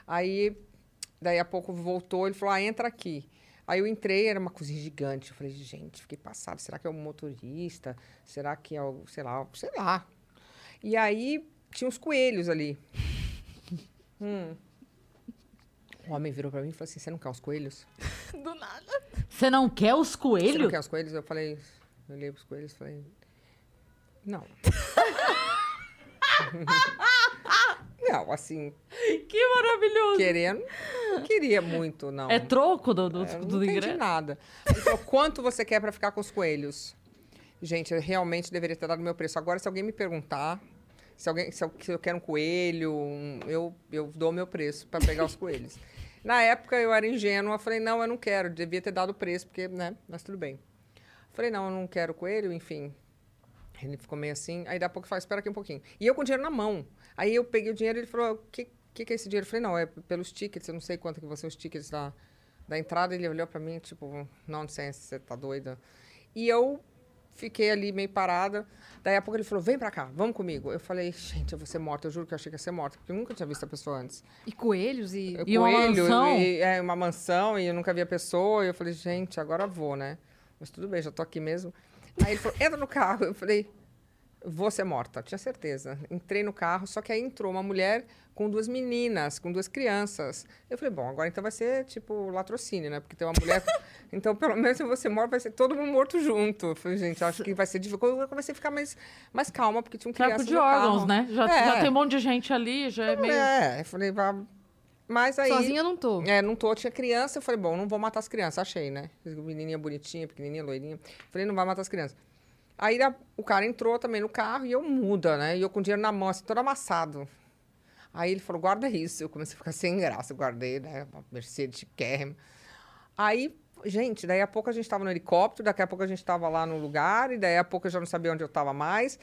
Aí, daí a pouco voltou, ele falou: Ah, entra aqui. Aí eu entrei, era uma cozinha gigante. Eu falei, gente, fiquei passado. Será que é o motorista? Será que é o, sei lá, sei lá. E aí tinha uns coelhos ali. Hum. O homem virou pra mim e falou assim: Você não quer os coelhos? Do nada. Você não quer os Você não coelhos? quer os coelhos? Eu falei, eu olhei pros coelhos e falei, não. não, assim, Que maravilhoso. querendo, não queria muito, não. É troco do, do, É, do não entendi ingresso? nada. Ele falou, quanto você quer pra ficar com os coelhos? Gente, eu realmente deveria ter dado meu preço. Agora, se alguém me perguntar se, alguém, se, eu, se eu quero um coelho, um- eu, eu dou o meu preço pra pegar os coelhos. Na época, eu era ingênua. Falei, não, eu não quero. Devia ter dado o preço, porque, né, mas tudo bem. Falei, não, eu não quero coelho, enfim. Ele ficou meio assim. Aí, daqui a pouco, falou, espera aqui um pouquinho. E eu com o dinheiro na mão. Aí, eu peguei o dinheiro e ele falou, o que, que, que é esse dinheiro? Eu falei, não, é pelos tickets. Eu não sei quanto que vão ser os tickets da, da entrada. Ele olhou pra mim, tipo, nonsense, você tá doida? E eu fiquei ali meio parada. Daí a pouco ele falou, vem pra cá, vamos comigo. Eu falei, gente, eu vou ser morta. Eu juro que eu achei que ia ser morta, porque eu nunca tinha visto a pessoa antes. E coelhos e. E uma mansão? E, é, uma mansão, e eu nunca vi a pessoa. E eu falei, gente, agora vou, né? Mas tudo bem, já tô aqui mesmo. Aí ele falou, entra no carro. Eu falei, vou ser morta, tinha certeza. Entrei no carro, só que aí entrou uma mulher com duas meninas, com duas crianças. Eu falei, bom, agora então vai ser tipo latrocínio, né? Porque tem uma mulher. então, pelo menos se você morto, vai ser todo mundo morto junto. Eu falei, gente, acho que vai ser difícil. Eu comecei a ficar mais, mais calma, porque tinham Tráfico crianças de no órgãos, carro. né? Já, É. já tem um monte de gente ali, já é meio... É, eu falei, vá. Mas aí. Sozinha eu não tô. É, não tô, tinha criança, eu falei, bom, não vou matar as crianças, achei, né? Menininha bonitinha, pequenininha, loirinha. Falei, não vai matar as crianças. Aí o cara entrou também no carro e eu muda, né? E eu com dinheiro na mão, assim, todo amassado. Aí ele falou, guarda isso. Eu comecei a ficar sem graça, guardei, né? Uma Mercedes chiquérrima. Aí, gente, daí a pouco a gente tava no helicóptero, daqui a pouco a gente tava lá no lugar, e daí a pouco eu já não sabia onde eu tava mais.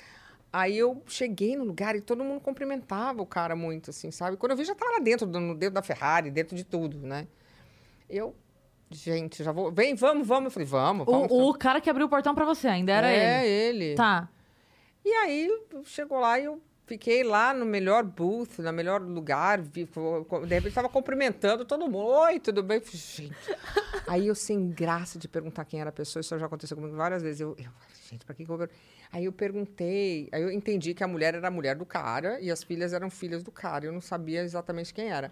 Aí eu cheguei no lugar e todo mundo cumprimentava o cara muito, assim, sabe? Quando eu vi, já tava lá dentro, dentro da Ferrari, dentro de tudo, né? Eu, gente, já vou. Vem, vamos, vamos. Eu falei, vamos, vamos. O, o cara que abriu o portão pra você ainda era é, ele. ele. Tá. E aí chegou lá e eu fiquei lá no melhor booth, no melhor lugar. Vi, de repente tava cumprimentando todo mundo. Oi, tudo bem? Falei, Gente. Aí eu, sem graça de perguntar quem era a pessoa, isso já aconteceu comigo várias vezes. Eu, eu gente, pra que, eu vou per-?" Aí eu perguntei, aí eu entendi que a mulher era a mulher do cara e as filhas eram filhas do cara. Eu não sabia exatamente quem era.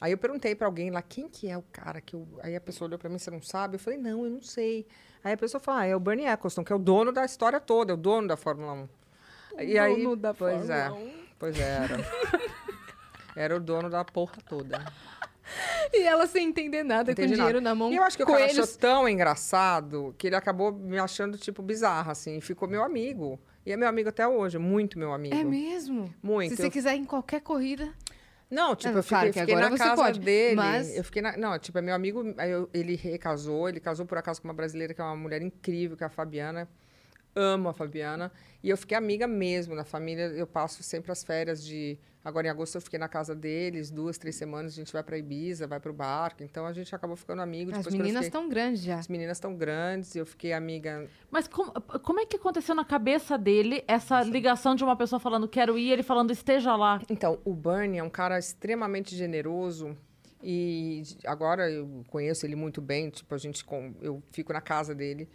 Aí eu perguntei pra alguém lá, quem que é o cara que eu... Aí a pessoa olhou pra mim, você não sabe? Eu falei, não, eu não sei. Aí a pessoa falou, ah, é o Bernie Eccleston, que é o dono da história toda, é o dono da Fórmula 1. e aí, dono da pois Fórmula é, 1. pois era. era o dono da porra toda. E ela sem entender nada, Entendi com dinheiro nada. na mão. E eu acho que o cara coelhos. achou tão engraçado que ele acabou me achando, tipo, bizarra, assim, e ficou meu amigo. E é meu amigo até hoje, muito meu amigo. É mesmo? Muito. Se você Eu- quiser em qualquer corrida. Não, tipo, eu fiquei, claro que fiquei agora na você casa pode, dele. mas- Eu fiquei na, não, tipo, é meu amigo, eu- ele recasou, ele casou por acaso com uma brasileira que é uma mulher incrível, que é a Fabiana. Amo a Fabiana. E eu fiquei amiga mesmo da família. Eu passo sempre as férias de. Agora em agosto eu fiquei na casa deles, duas, três semanas. A gente vai pra Ibiza, vai pro barco. Então a gente acabou ficando amigo. As Depois meninas fiquei- estão grandes já. As meninas estão grandes, eu fiquei amiga. Mas como, como é que aconteceu na cabeça dele essa ligação de uma pessoa falando quero ir, ele falando esteja lá? Então, o Bernie é um cara extremamente generoso e agora eu conheço ele muito bem, tipo, a gente com- eu fico na casa dele.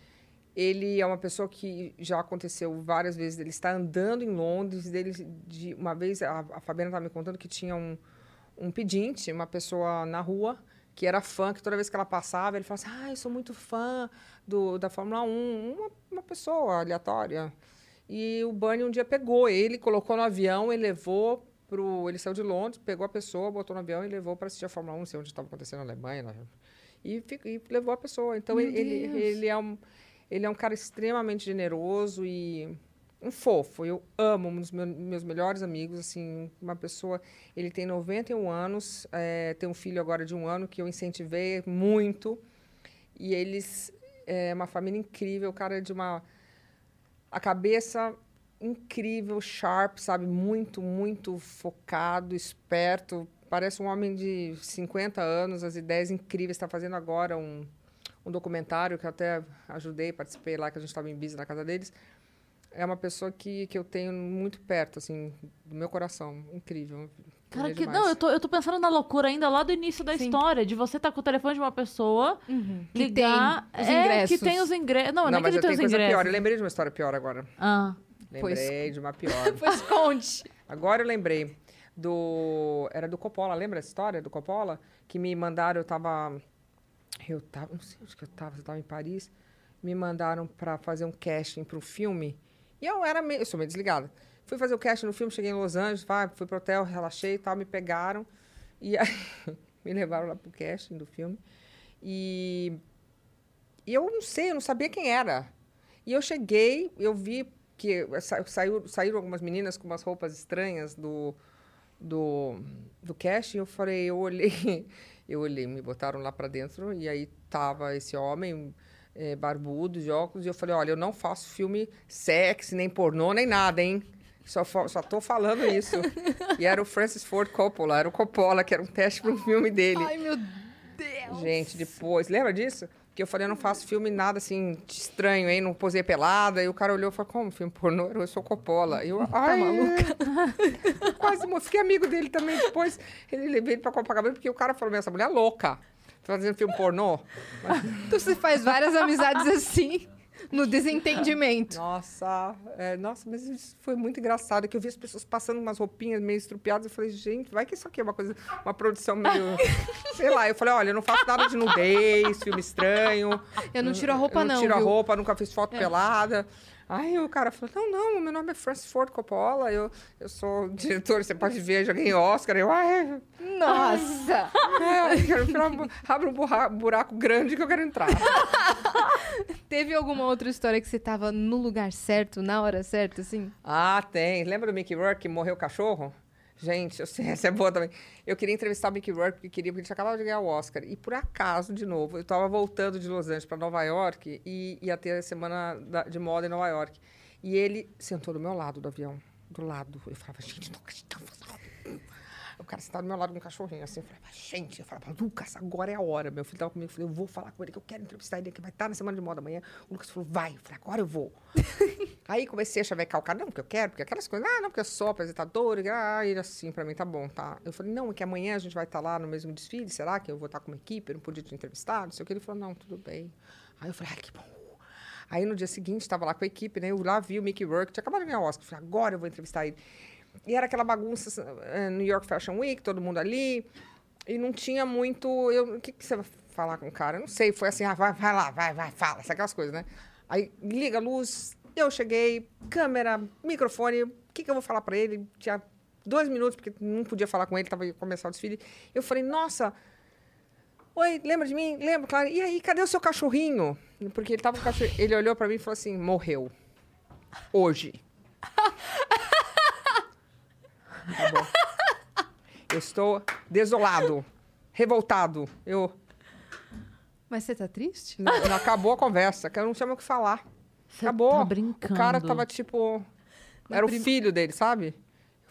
Ele é uma pessoa que já aconteceu várias vezes, ele está andando em Londres, dele de uma vez a, a Fabiana estava me contando que tinha um um pedinte, uma pessoa na rua que era fã, que toda vez que ela passava, ele falava assim: "Ah, eu sou muito fã do, da Fórmula 1", uma, uma pessoa aleatória. E o Bernie um dia pegou ele, colocou no avião e levou pro. Ele saiu de Londres, pegou a pessoa, botou no avião e levou para assistir a Fórmula 1, não sei onde estava acontecendo na Alemanha. na- E, e levou a pessoa. Então Meu ele, ele, Deus. ele é um. Ele é um cara extremamente generoso e um fofo. Eu amo um dos meu- meus melhores amigos, assim, uma pessoa. Ele tem 91 anos, é, tem um filho agora de um ano que eu incentivei muito. E eles é uma família incrível, o cara é de uma a cabeça incrível, sharp, sabe, muito, muito focado, esperto. Parece um homem de 50 anos, as ideias incríveis. Está fazendo agora um, um documentário que eu até ajudei, participei lá, que a gente estava em bis na casa deles. É uma pessoa que, que eu tenho muito perto, assim, do meu coração. Incrível. Cara, que. Não, eu tô, eu tô pensando na loucura ainda lá do início da Sim. história, de você estar com o telefone de uma pessoa, Que ligar. tem os é, ingressos. que tem os ingressos. Não, Não, não é que mas ele eu tem tenho os coisa ingressos. pior. Eu lembrei de uma história pior agora. Ah. Pois- Lembrei de uma pior. Pois conte. Agora eu lembrei do. Era do Coppola, lembra essa história do Coppola? Que me mandaram, eu tava. Eu tava. Não sei onde que eu tava, eu tava em Paris. Me mandaram pra fazer um casting para um filme. E eu era meio. Eu sou meio desligada. Fui fazer o casting no filme, cheguei em Los Angeles, fui pro hotel, relaxei e tal, me pegaram. E aí me levaram lá pro casting do filme. E. E eu não sei, eu não sabia quem era. E eu cheguei, eu vi que sa- saiu, saíram algumas meninas com umas roupas estranhas do, do, do casting. Eu falei, eu olhei, eu olhei, me botaram lá para dentro e aí tava esse homem eh, barbudo, de óculos, e eu falei, olha, eu não faço filme sexy, nem pornô, nem nada, hein? Só, só tô falando isso. e era o Francis Ford Coppola, era o Coppola, que era um teste para um filme dele. Ai, meu Deus. Gente, depois. Lembra disso? Que eu falei, eu não faço filme nada assim estranho, hein? Não posei pelada. E o cara olhou e falou, como filme pornô? Eu sou Coppola. E eu, ai, maluca. Quase fiquei amigo dele também. Depois ele levei ele pra Copacabana, porque o cara falou, essa mulher é louca. Tá fazendo filme pornô? Então você faz várias amizades assim, no desentendimento. Nossa, é, nossa, mas isso foi muito engraçado, que eu vi as pessoas passando umas roupinhas meio estrupiadas, eu falei, gente, vai que isso aqui é uma coisa, uma produção meio, sei lá, eu falei, olha, eu não faço nada de nudez, filme estranho. Eu não tiro a roupa, eu não. não, tiro a viu? É. roupa, nunca fiz foto pelada. Aí o cara falou, não, não, meu nome é Francis Ford Coppola, eu, eu sou diretor, você pode ver, já ganhei Oscar. Eu, é, Nossa! é, eu quero abre um burra- buraco grande que eu quero entrar. Teve alguma outra história que você tava no lugar certo, na hora certa, assim? Ah, tem. Lembra do Mickey Rourke que morreu o cachorro? Gente, essa é boa também. Eu queria entrevistar o Mickey Rourke porque queria, porque ele tinha acabado de ganhar o Oscar. E por acaso, de novo, eu estava voltando de Los Angeles para Nova York e ia ter a semana da- de moda em Nova York. E ele sentou do meu lado do avião, do lado. Eu falava, gente, não acredito. O cara sentado do meu lado com um cachorrinho, assim, eu falava, gente, eu falava, Lucas, agora é a hora. Meu filho estava comigo, eu falei, eu vou falar com ele, que eu quero entrevistar ele, que vai estar na semana de moda amanhã. O Lucas falou, vai. Eu falei, agora eu vou. Aí comecei a chavecar o cara, não, porque eu quero, porque aquelas coisas, ah, não, porque eu sou apresentador, e, ah, ele assim, pra mim tá bom, tá. Eu falei, não, é que amanhã a gente vai estar lá no mesmo desfile, será que eu vou estar com uma equipe, eu não podia te entrevistar, não sei o que. Ele falou, não, tudo bem. Aí eu falei, ai, que bom. Aí no dia seguinte, estava lá com a equipe, né, eu lá vi o Mickey Rourke, tinha acabado de ganhar o Oscar, eu falei, agora eu vou entrevistar ele. E era aquela bagunça, eh, New York Fashion Week, todo mundo ali, e não tinha muito, eu, o que, que você vai falar com o cara? Eu não sei, foi assim, ah, vai, vai lá, vai, vai, fala, sabe aquelas coisas, né? Aí liga a luz, eu cheguei, câmera, microfone, o que, que eu vou falar para ele? Tinha dois minutos, porque não podia falar com ele, tava ia começar o desfile. Eu falei, nossa, oi, lembra de mim? Lembro, claro. E aí, cadê o seu cachorrinho? Porque ele tava com o ele olhou para mim e falou assim, morreu. Hoje. Acabou. Eu estou desolado, revoltado. Eu Mas você tá triste? não, não acabou a conversa, que eu não tinha mais o que falar. Você Acabou. tá brincando. O cara tava tipo. Era prim- o filho dele, sabe?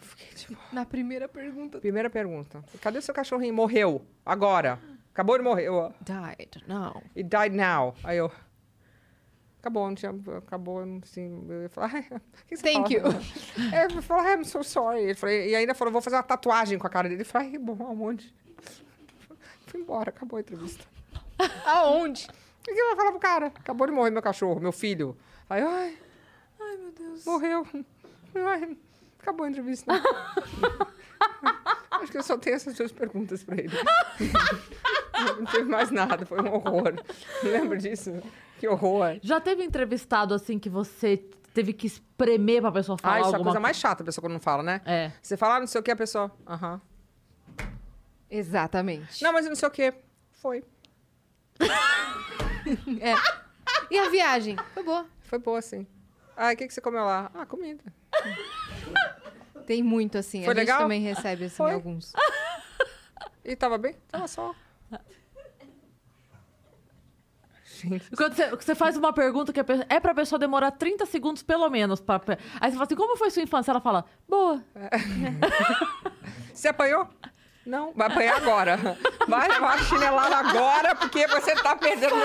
Eu fiquei tipo. Na primeira pergunta. Primeira pergunta. Cadê o seu cachorrinho? Morreu. Agora. Acabou de morrer. Eu, Died, não. It died now. Aí eu. Acabou, não tinha. Acabou, assim. Eu ia falar. "Ai, o que você Thank fala?" you. É, eu falei, I'm so sorry. Ele falou, e ainda falou, vou fazer uma tatuagem com a cara dele. Eu falei, ai, bom, aonde? Fui embora, acabou a entrevista. Aonde? O que que vai falar pro cara? Acabou de morrer meu cachorro, meu filho. Aí, ai, Ai, meu Deus. morreu. Ai, acabou a entrevista. Acho que eu só tenho essas duas perguntas pra ele. Não teve mais nada, foi um horror. Lembra disso? Que horror. Já teve entrevistado assim que você teve que espremer pra pessoa falar Ah, isso é a alguma coisa mais chata, a pessoa quando não fala, né? É. Você fala ah, não sei o que, a pessoa. Aham. Exatamente. Não, mas não sei o que. Foi. É. E a viagem? Foi boa. Foi boa, sim. Ah, o que, que você comeu lá? Ah, comida. Tem muito, assim. Foi a gente legal? também recebe, assim, Foi. alguns. E tava bem? Tava só. Gente, Quando você, você faz uma pergunta que pe- é pra pessoa demorar 30 segundos pelo menos. Pra, aí você fala assim, como foi sua infância? Ela fala, boa. você apanhou? Não, vai apanhar agora. Vai levar a chinelada agora, porque você tá perdendo.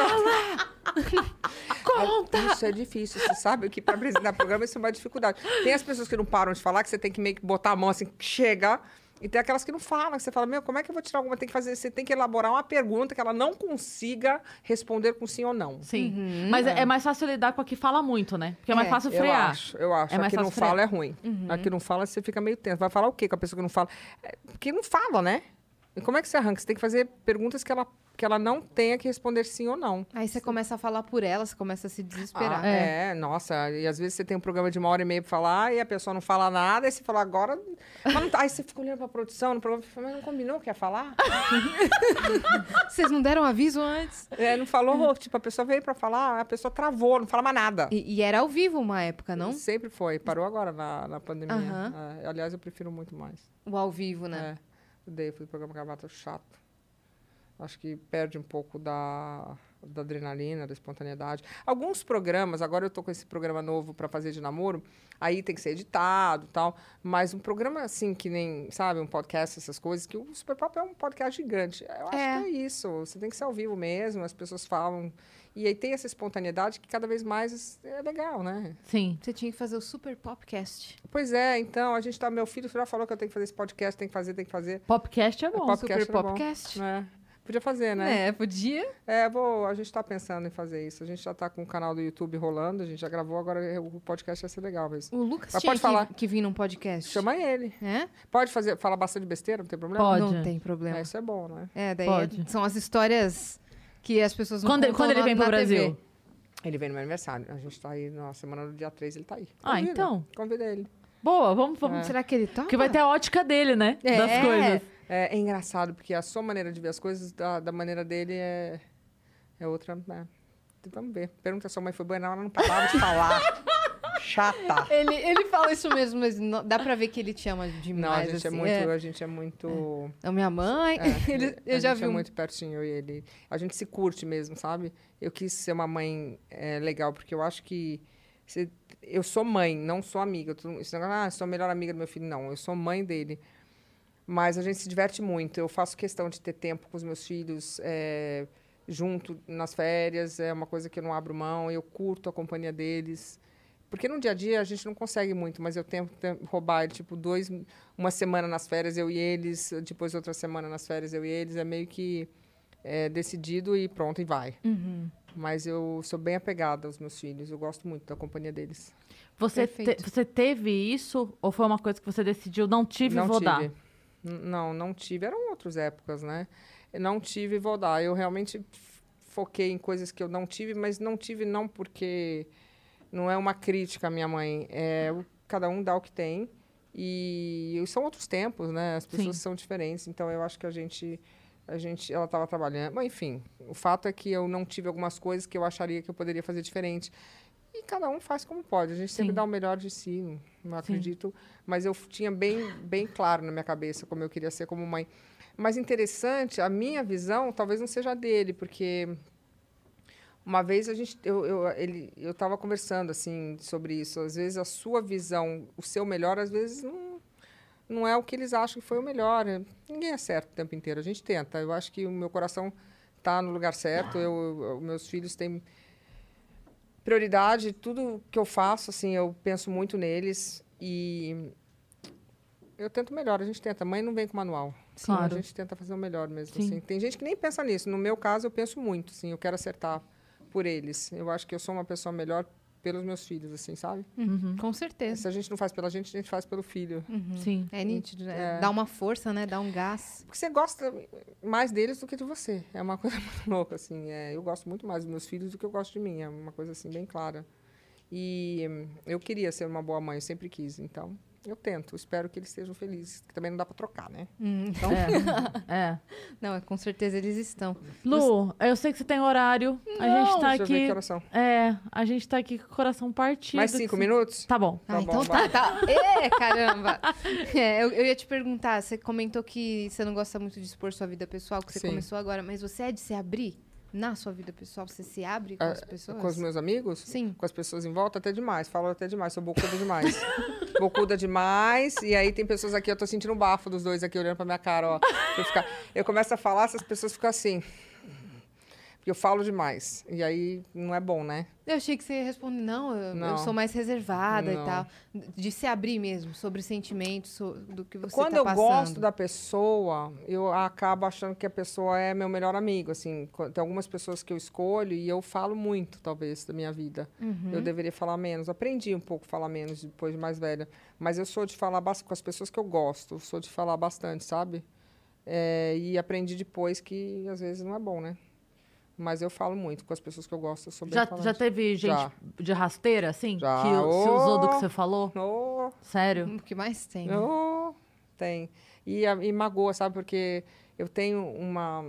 Conta! Isso é difícil, você sabe que para apresentar programa isso é uma dificuldade. Tem as pessoas que não param de falar, que você tem que meio que botar a mão assim, chega. E tem aquelas que não falam, que você fala, meu, como é que eu vou tirar alguma? Tem que fazer, você tem que elaborar uma pergunta que ela não consiga responder com sim ou não. Sim. Mas é. é mais fácil lidar com a que fala muito, né? Porque é mais É, fácil Eu frear. acho, eu acho. É mais a que não fácil frear. fala é ruim. A que não fala, você fica meio tenso. Vai falar o quê com a pessoa que não fala? É, Porque não fala, né? E como é que você arranca? Você tem que fazer perguntas que ela, que ela não tenha que responder sim ou não. Aí você começa a falar por ela, você começa a se desesperar. Ah, é. nossa. E às vezes você tem um programa de uma hora e meia pra falar e a pessoa não fala nada, e você fala, agora. Mas não tá. Aí você fica olhando pra produção no programa e fala, mas não combinou, quer falar? Vocês não deram aviso antes? É, não falou, tipo, a pessoa veio pra falar, a pessoa travou, não fala mais nada. E, e era ao vivo uma época, não? Sempre foi. Parou agora na, na pandemia. Aham. É, aliás, eu prefiro muito mais. O ao vivo, né? É. Odeio fazer programa gravata chato. Acho que perde um pouco da, da adrenalina, da espontaneidade. Alguns programas, agora eu tô com esse programa novo para fazer de namoro, aí tem que ser editado e tal. Mas um programa assim, que nem, sabe, um podcast, essas coisas, que o Super Pop é um podcast gigante. Eu acho É. que é isso. Você tem que ser ao vivo mesmo, as pessoas falam. E aí tem essa espontaneidade que cada vez mais é legal, né? Sim. Você tinha que fazer o Super Popcast. Pois é, então, a gente tá. Meu filho já falou que eu tenho que fazer esse podcast, tem que fazer, tem que fazer. Popcast é bom. Super Popcast era bom. Popcast. né? Podia fazer, né? É, podia. É, vou, a gente está pensando em fazer isso. A gente já está com o canal do YouTube rolando, a gente já gravou, agora o podcast vai ser legal mesmo. O Lucas Mas tinha pode que, falar. que vir num podcast. Chama ele. É? Pode fazer, falar bastante besteira, não tem problema? Pode. Não tem problema. É, isso é bom, né? É, daí Pode. são as histórias que as pessoas não Quando, quando ele na- vem pro na Brasil? TV. Ele vem no meu aniversário. A gente está aí na semana do dia 3, ele está aí. Ah, Convida, então. Convida ele. Boa, vamos. vamos Será que ele topa? Porque vai ter a ótica dele, né? É. Das coisas. É, é engraçado, porque a sua maneira de ver as coisas, da, da maneira dele, é, é outra. né? Vamos ver. Pergunta se a sua mãe foi boa, não, ela não parava de falar. Chata. Ele, ele fala isso mesmo, mas não- dá pra ver que ele te ama demais. Não, a gente é assim. muito. A gente é muito. É. A minha mãe, É, ele- a eu já gente vi é um- muito pertinho e ele. A gente se curte mesmo, sabe? Eu quis ser uma mãe é, legal, porque eu acho que se- eu sou mãe, não sou amiga. Esse negócio, ah, sou a melhor amiga do meu filho. Não, eu sou mãe dele. Mas a gente se diverte muito. Eu faço questão de ter tempo com os meus filhos é, junto nas férias. É uma coisa que eu não abro mão. Eu curto a companhia deles. Porque no dia a dia a gente não consegue muito, mas eu tento te- roubar, tipo, dois, uma semana nas férias eu e eles, depois outra semana nas férias eu e eles. É meio que é, decidido e pronto, e vai. Uhum. Mas eu sou bem apegada aos meus filhos. Eu gosto muito da companhia deles. Você, te- você teve isso ou foi uma coisa que você decidiu, não tive e não vou tive. dar? Não, não tive. Eram outras épocas, né? Eu não tive e vou dar. Eu realmente foquei em coisas que eu não tive, mas não tive não porque não é uma crítica à minha mãe. É cada um dá o que tem. E são outros tempos, né? As pessoas Sim. são diferentes. Então eu acho que a gente a gente ela estava trabalhando. Mas enfim, o fato é que eu não tive algumas coisas que eu acharia que eu poderia fazer diferente. E cada um faz como pode. A gente sempre Sim. dá o melhor de si, não acredito. Mas eu tinha bem, bem claro na minha cabeça como eu queria ser como mãe. Mas interessante, a minha visão talvez não seja a dele, porque uma vez a gente, eu, eu, ele, eu estava conversando assim sobre isso. Às vezes a sua visão, o seu melhor, às vezes não, não é o que eles acham que foi o melhor. Ninguém é certo o tempo inteiro. A gente tenta. Eu acho que o meu coração está no lugar certo. Eu, eu- meus filhos têm prioridade. Tudo que eu faço, assim, eu penso muito neles e eu tento melhor. A gente tenta. A mãe não vem com manual. Sim. Claro. A gente tenta fazer o melhor mesmo. Sim. Assim. Tem gente que nem pensa nisso. No meu caso, eu penso muito. Assim, eu quero acertar por eles. Eu acho que eu sou uma pessoa melhor pelos meus filhos, assim, sabe? Uhum. Com certeza. Se a gente não faz pela gente, a gente faz pelo filho. Uhum. Sim. É nítido, né? É. Dá uma força, né? Dá um gás. Porque você gosta mais deles do que de você. É uma coisa muito louca, assim. É, eu gosto muito mais dos meus filhos do que eu gosto de mim. É uma coisa, assim, bem clara. E hum, eu queria ser uma boa mãe, eu sempre quis. Então, eu tento. Espero que eles estejam felizes. Que também não dá para trocar, né? Hum, Então, É, é. Não, com certeza eles estão. Lu, eu sei que você tem horário. a gente tá deixa eu ver aqui. É, a gente tá aqui com o coração partido. Mais cinco você- minutos? Tá bom. Ah, Tá então bom, tá, tá. Ê, caramba! É, eu, eu ia te perguntar, você comentou que você não gosta muito de expor sua vida pessoal, que você Sim. começou agora, mas você é de se abrir na sua vida pessoal? Você se abre com Ah, as pessoas? Com os meus amigos? Sim. Com as pessoas em volta, até demais. Falo até demais. Sou bocuda demais. bocuda demais. E aí tem pessoas aqui, eu tô sentindo um bafo dos dois aqui olhando pra minha cara, ó. Eu, ficar- eu começo a falar, essas pessoas ficam assim. Porque eu falo demais. E aí não é bom, né? Eu achei que você ia responder, não, eu, eu Não. sou mais reservada Não. e tal. De se abrir mesmo, sobre sentimentos, so- do que você Quando tá eu passando. gosto da pessoa, eu acabo achando que a pessoa é meu melhor amigo, assim. Tem algumas pessoas que eu escolho e eu falo muito, talvez, da minha vida. Uhum. Eu deveria falar menos. Aprendi um pouco a falar menos depois de mais velha. Mas eu sou de falar bastante com as pessoas que eu gosto. Sou de falar bastante, sabe? É, e aprendi depois que às vezes não é bom, né? Mas eu falo muito com as pessoas que eu gosto. Bem Já, já teve gente Já. de rasteira, assim? Já. Que se usou do que você falou? Oh, Sério? O que mais tem? Oh, tem. E, e magoa, sabe? Porque eu tenho uma,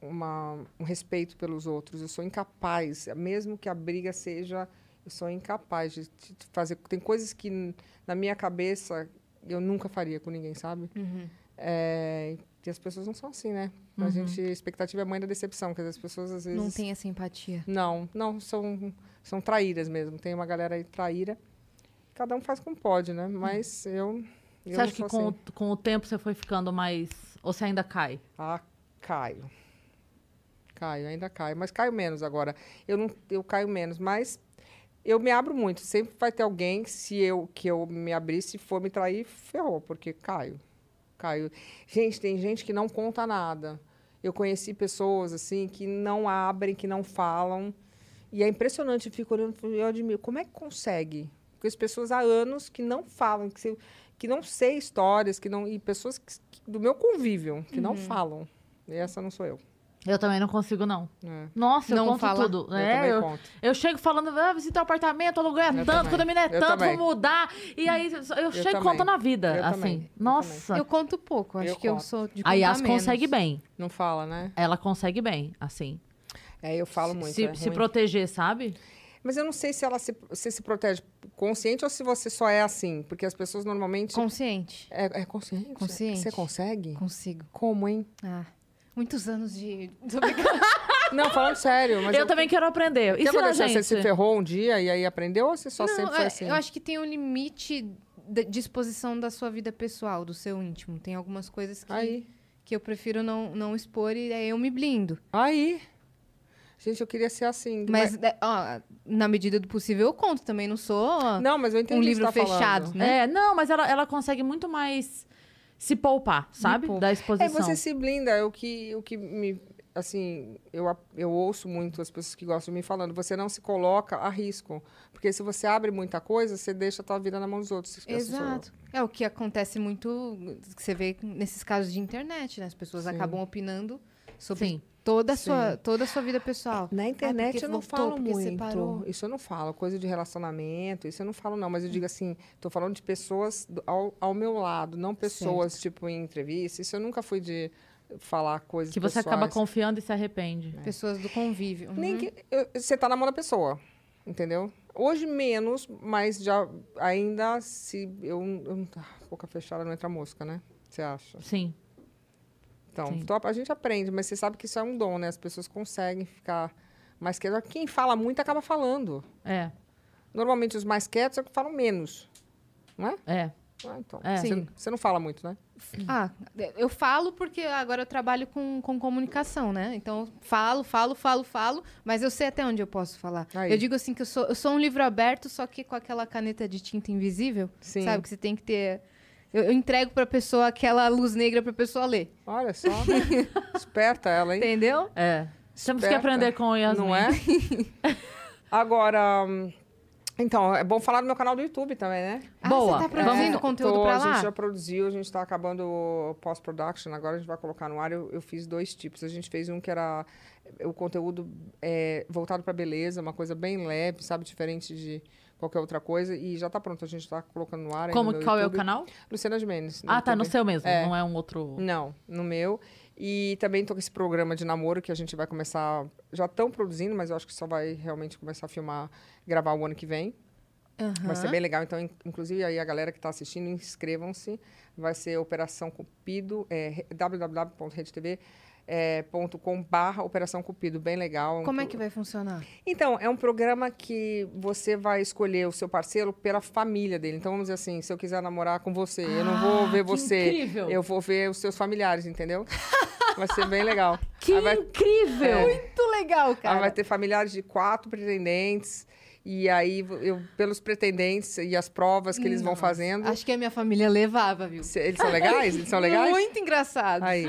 uma, um respeito pelos outros. Eu sou incapaz, mesmo que a briga seja, eu sou incapaz de, de fazer. Tem coisas que na minha cabeça eu nunca faria com ninguém, sabe? Uhum. É, e as pessoas não são assim, né? A gente, a expectativa é a mãe da decepção, porque as pessoas às vezes. Não tem essa empatia. Não, não, são, são traíras mesmo. Tem uma galera aí traíra. Cada um faz como pode, né? Mas eu. eu Você acha que com, assim. o- com o tempo você foi ficando mais. Ou você ainda cai? Ah, caio. Caio, ainda caio. Mas caio menos agora. Eu, não, eu caio menos, mas eu me abro muito. Sempre vai ter alguém, que se eu que eu me abrir, se for me trair, ferrou, porque caio. Caio. Gente, tem gente que não conta nada. Eu conheci pessoas assim que não abrem, que não falam. E é impressionante, eu fico olhando, eu admiro, como é que consegue? Porque as pessoas há anos que não falam, que, se- que não sei histórias, que não e pessoas que- que- do meu convívio que não falam. E essa não sou eu. Eu também não consigo, não. É. Nossa, eu Não conto fala? tudo. Eu é, também eu, conto. eu chego falando, ah, visita o apartamento, o aluguel é Eu tanto, a mina é Eu tanto, vou mudar. E aí eu, chego também. contando a vida, Eu assim. também. Eu Nossa. Eu conto pouco, acho Eu que eu conto. sou de a contar Yas menos. consegue bem. Não fala, né? Ela consegue bem, assim. É, eu falo muito. se, é se proteger, sabe? Mas eu não sei se ela se, se, se protege consciente ou se você só é assim. Porque as pessoas normalmente. Consciente. É, é consciente? Consciente. Você consegue? Consigo. Como, hein? Ah, muitos anos de... Não, falando sério. Mas eu, também quero aprender. Aconteceu? gente. Você se ferrou um dia e aí aprendeu ou você só Não, sempre foi é, assim? Eu acho que tem um limite de exposição da sua vida pessoal, do seu íntimo. Tem algumas coisas que, Aí. que eu prefiro não, não expor e aí eu me blindo. Aí. Gente, eu queria ser assim. Mas, é, ó, na medida do possível, eu conto também. Não sou Não, mas eu entendi um livro você tá fechado, falando. né? É, não, mas ela, ela consegue muito mais se poupar, sabe? poupa. Da É, exposição. você se blinda. É o que, o que me. Assim, eu, eu ouço muito as pessoas que gostam de mim falando. Você não se coloca a risco. Porque se você abre muita coisa, você deixa a tua vida na mão dos outros. Eu. Exato. É o que acontece muito, que você vê nesses casos de internet, né? As pessoas Sim. acabam opinando sobre Sim. toda a sua, Sim. toda a sua vida pessoal. Na internet porque eu não voltou, falo porque muito. separou. Isso eu não falo. Coisa de relacionamento, isso eu não falo, não. Mas eu digo assim, tô falando de pessoas ao, ao meu lado, não pessoas, tipo, em entrevista. Isso eu nunca fui de falar coisas Que você acaba pessoais. confiando e se arrepende. Pessoas do convívio. Nem Uhum. que, eu- você tá na mão da pessoa, entendeu? Hoje menos, mas já ainda se eu, eu ah, boca fechada não entra mosca, né? Você acha? Sim. Então, então, a gente aprende, mas você sabe que isso é um dom, né? As pessoas conseguem ficar mais quietas. Quem fala muito acaba falando. É. Normalmente os mais quietos é que falam menos, não é? É. Ah, então. É. Você, você não fala muito, né? Ah, eu falo porque agora eu trabalho com, com comunicação, né? Então, eu falo, falo, falo, falo, mas eu sei até onde eu posso falar. Aí. Eu digo assim que eu sou, eu sou um livro aberto, só que com aquela caneta de tinta invisível, Sim. sabe? Que você tem que ter... Eu, eu entrego pra pessoa aquela luz negra pra pessoa ler, Olha só. Esperta ela, hein? entendeu? É. Temos que aprender com o Yasmin. Não é? Agora, então, é bom falar do meu canal do YouTube também, né? Ah, Boa. você tá produzindo É, conteúdo tô, pra A lá? gente já produziu, a gente está acabando o post-production, agora a gente vai colocar no ar. Eu, eu fiz dois tipos. A gente fez um que era o conteúdo é, voltado para beleza, uma coisa bem leve, sabe? Diferente de qualquer outra coisa. E já tá pronto, a gente tá colocando no ar. Como, no qual é o YouTube. canal? Luciana Gimenez. Ah, tá, no YouTube. seu mesmo, É. não é um outro... Não, no meu. E também tô com esse programa de namoro que a gente vai começar. Já estão produzindo, mas eu acho que só vai realmente começar a filmar, gravar o ano que vem. Vai ser bem legal. Então, in- inclusive, aí a galera que está assistindo, inscrevam-se. Vai ser Operação Cupido, é, www.redetv. É, ponto com barra Operação Cupido, bem legal. Como é que vai funcionar? Então, é um programa que você vai escolher o seu parceiro pela família dele. Então, vamos dizer assim, se eu quiser namorar com você, eu não vou Ah, ver você, incrível. eu vou ver os seus familiares, entendeu? Vai ser bem legal. Que Aí vai, incrível! Muito legal, aí cara. vai ter familiares de quatro pretendentes. E aí, eu, pelos pretendentes e as provas que eles vão fazendo. Acho que a minha família levava, viu? Eles são legais? Eles são legais? Muito engraçado. Aí.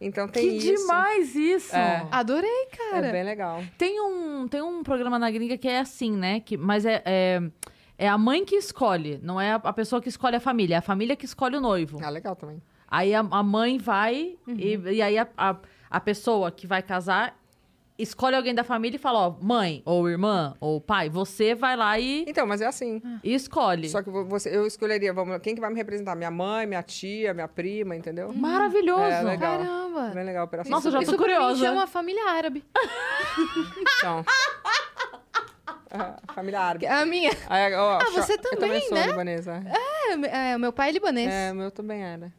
Então tem Que isso. demais isso! É. Adorei, cara. É bem legal. Tem um, tem um programa na gringa que é assim, né? Que, mas é, é, é a mãe que escolhe, não é a, a pessoa que escolhe a família, é a família que escolhe o noivo. Ah, legal também. Aí a, a mãe vai e, e aí a, a, a pessoa que vai casar escolhe alguém da família e fala, ó, mãe, ou irmã, ou pai, você vai lá e, Então, mas é assim. e escolhe. Só que vo- você, eu escolheria, vamos, quem que vai me representar? Minha mãe, minha tia, minha prima, entendeu? Maravilhoso! É, legal. Caramba. Bem legal a operação. Nossa, eu já tô Isso curiosa. chama família árabe. Então. Ah, família árabe. A minha. Aí, ó, Ah, cho- você eu também, sou né? libanesa. É, é, o meu pai é libanês. É, o meu também era.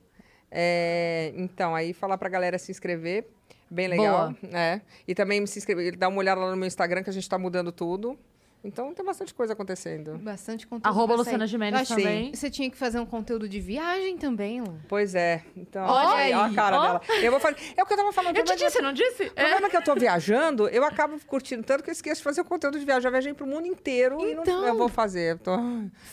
É, então, aí falar pra galera se inscrever. Bem legal. É. E também se inscrever, dar uma olhada lá no meu Instagram, que a gente tá mudando tudo. Então tem bastante coisa acontecendo. Bastante conteúdo. Arroba pra Luciana sair. Gimenez Eu que também. Você tinha que fazer um conteúdo de viagem também, Lu. Pois é. Então, Olha olha aí, ó a cara ó. dela. Eu vou fazer. É o que eu tava falando. Eu te disse, não disse? O problema é que eu tô viajando, eu acabo curtindo tanto que eu esqueço de fazer o conteúdo de viagem. Eu viajei pro mundo inteiro e Então. não eu vou fazer. Eu tô-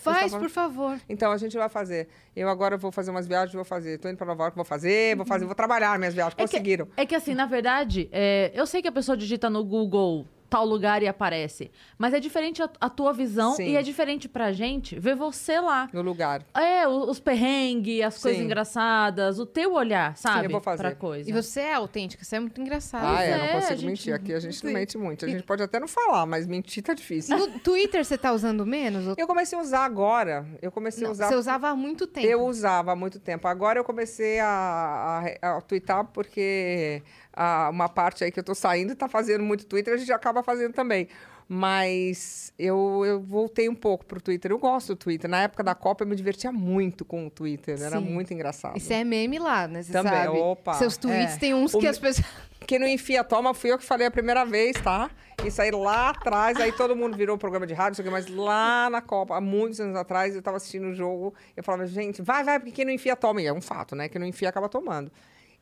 Faz, tava- por favor. Então, a gente vai fazer. Eu agora vou fazer umas viagens, vou fazer. Tô indo pra Nova York, vou fazer, vou fazer, vou trabalhar minhas viagens. É que- Conseguiram. É que assim, na verdade, é, eu sei que a pessoa digita no Google tal lugar e aparece. Mas é diferente a, a tua visão Sim. e é diferente pra gente ver você lá. No lugar. É, o- os perrengues, as coisas Sim. engraçadas, o teu olhar, sabe? eu vou fazer. Pra coisa. E você é autêntica, você é muito engraçado. Ah, é, é, não consigo gente- mentir. Aqui a gente não Sim. mente muito. A gente pode até não falar, mas mentir tá difícil. No Twitter você tá usando menos? Ou- Eu comecei a usar agora. Eu comecei Não, a usar. Você usava há muito tempo. Eu usava há muito tempo. Agora eu comecei a, a, a twittar porque a- uma parte aí que eu tô saindo tá fazendo muito Twitter, a gente acaba fazendo também. Mas eu, eu voltei um pouco pro Twitter. Eu gosto do Twitter. Na época da Copa eu me divertia muito com o Twitter. Era Sim. muito engraçado. Você é meme lá, né? Você Também, sabe. opa. Seus tweets É. tem uns O que me- as pessoas... Quem não enfia toma fui eu que falei a primeira vez, tá? Isso aí lá atrás, aí todo mundo virou programa de rádio, não sei o quê, mas lá na Copa, há muitos anos atrás, eu tava assistindo o jogo, eu falava, gente, vai, vai, porque quem não enfia toma. E é um fato, né? Quem não enfia acaba tomando.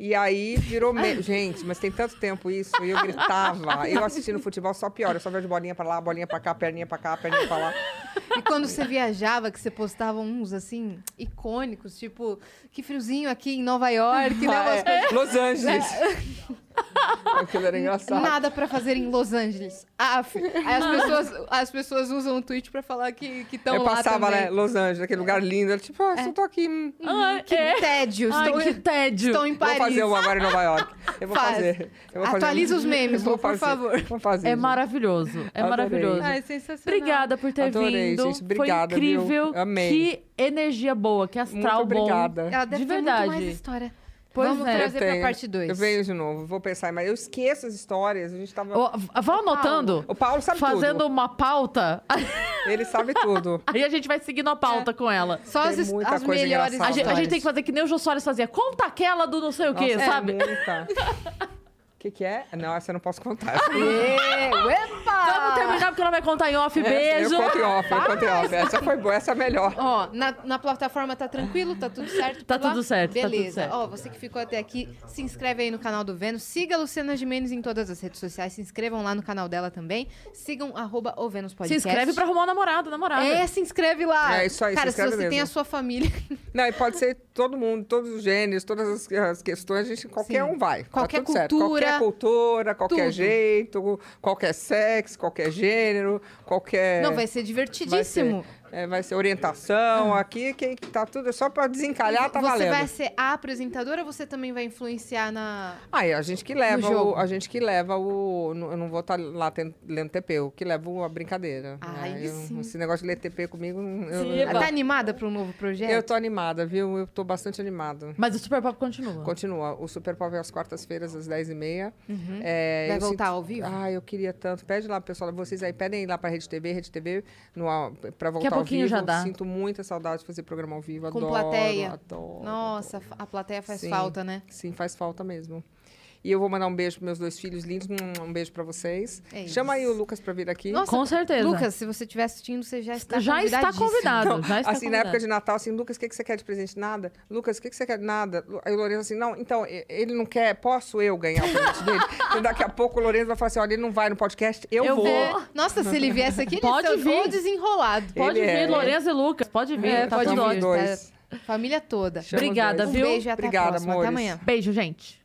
E aí virou. Me... Gente, mas tem tanto tempo isso, e eu gritava. Eu assistindo futebol só pior, eu só vejo bolinha pra lá, bolinha pra cá, perninha pra cá, perninha pra lá. E quando você viajava, que você postava uns, assim, icônicos, tipo, que friozinho aqui em Nova York, né? Ah, Umas é, Los Angeles. Aquilo era engraçado. Nada pra fazer em Los Angeles. Aff. Aí as pessoas, as pessoas usam o tweet pra falar que estão eu lá passava, também. né, Los Angeles, aquele lugar lindo. Eu, tipo, ah, só tô aqui. hum, Ai, Que é. tédio. Ai, estou, que tédio. estou em Vou Paris. fazer um agora em Nova York. Eu vou Faz. fazer. Eu vou fazer. Atualiza os memes, Eu vou por fazer. favor. Vou fazer. É maravilhoso. É Adorei. maravilhoso. Ai, sensacional. Obrigada por ter Adorei, vindo. gente. Obrigada, Foi viu? incrível. Amei. Que energia boa, que Muito astral bom. obrigada. Ela deve De verdade. muito mais história. Pois Vamos é. trazer pra parte 2. Eu venho de novo, vou pensar, mas eu esqueço as histórias. A gente tava. Ó, Vão anotando, O Paulo sabe fazendo tudo. uma pauta. Ele sabe tudo. Aí a gente vai seguindo a pauta com ela. Só as, Tem muita as coisa melhores. A gente, a gente tem que fazer que nem o Jô Soares fazia. Conta aquela do não sei o quê, Nossa, sabe? É muita. O que, que é? Não, essa eu não posso contar. Epa! Vamos terminar porque ela vai contar em off. Beijo. Eu conto em off, eu conto em off. Essa foi boa, essa é a melhor. Ó, na, na plataforma tá tranquilo? Tá tudo certo? Tá lá? tudo certo, tá tudo Beleza. certo. Ó, você que ficou até aqui, se inscreve aí no canal do Vênus. Siga a Luciana Gimenez em todas as redes sociais. Se inscrevam lá no canal dela também. Sigam arroba o Vênus Se Podcast. inscreve pra arrumar um namorado, namorada. É, se inscreve lá. É isso aí, se Cara, se, inscreve você tem mesmo. a sua família, Não, e pode ser todo mundo, todos os gêneros, todas as, as questões, a gente, qualquer Sim. um vai. Qualquer tá tudo certo. cultura, Qualquer cultura, qualquer tudo. jeito, qualquer sexo, qualquer gênero, qualquer. não, vai ser divertidíssimo. É, vai ser orientação aqui, quem tá tudo é só pra desencalhar, tá você valendo. vai ser a apresentadora ou você também vai influenciar na. Ah, é a gente que leva o, a gente que leva o, eu não vou estar lá ten- lendo TP, eu que levo a brincadeira. Ai, É, eu-. Esse negócio de ler TP comigo, eu, Sim, eu, Tá animada para um novo projeto? eu tô animada, viu? Eu tô bastante animada. Mas o Super Pop continua. Continua. O Super Pop é às quartas-feiras, às 10h30. É, Uhum. Vai eu voltar sinto- ao vivo? Ah, eu queria tanto. Pede lá, pessoal, vocês aí, pedem lá pra Rede TV, Rede TV, no, pra voltar ao pouquinho vivo. já dá. Sinto muita saudade de fazer programa ao vivo. Com adoro, plateia. Adoro. Nossa, a plateia faz Sim. falta, né? Sim, faz falta mesmo. E eu vou mandar um beijo pros meus dois filhos lindos. Um um beijo pra vocês. É Chama aí o Lucas pra vir aqui. Nossa, Com certeza. Lucas, se você estiver assistindo, você já está já está convidado. Não, já está assim, na convidado. época de Natal, assim, Lucas, o que, que você quer de presente? Nada. Lucas, o que, que você quer? Nada. Aí o Lourenço assim, não, então, ele não quer, posso eu ganhar o presente dele? E daqui a pouco o Lourenço vai falar assim, olha, ele não vai no podcast, eu, Eu vou. É, nossa, se ele viesse aqui, ele Pode vir. desenrolado. Pode Ele vir, é- Lourenço e Lucas. Pode vir. É, tá pode vir. dois. Família toda. Chama Obrigada, dois. Um viu? beijo e até Obrigada, a próxima. amores. Até amanhã. Beijo, gente.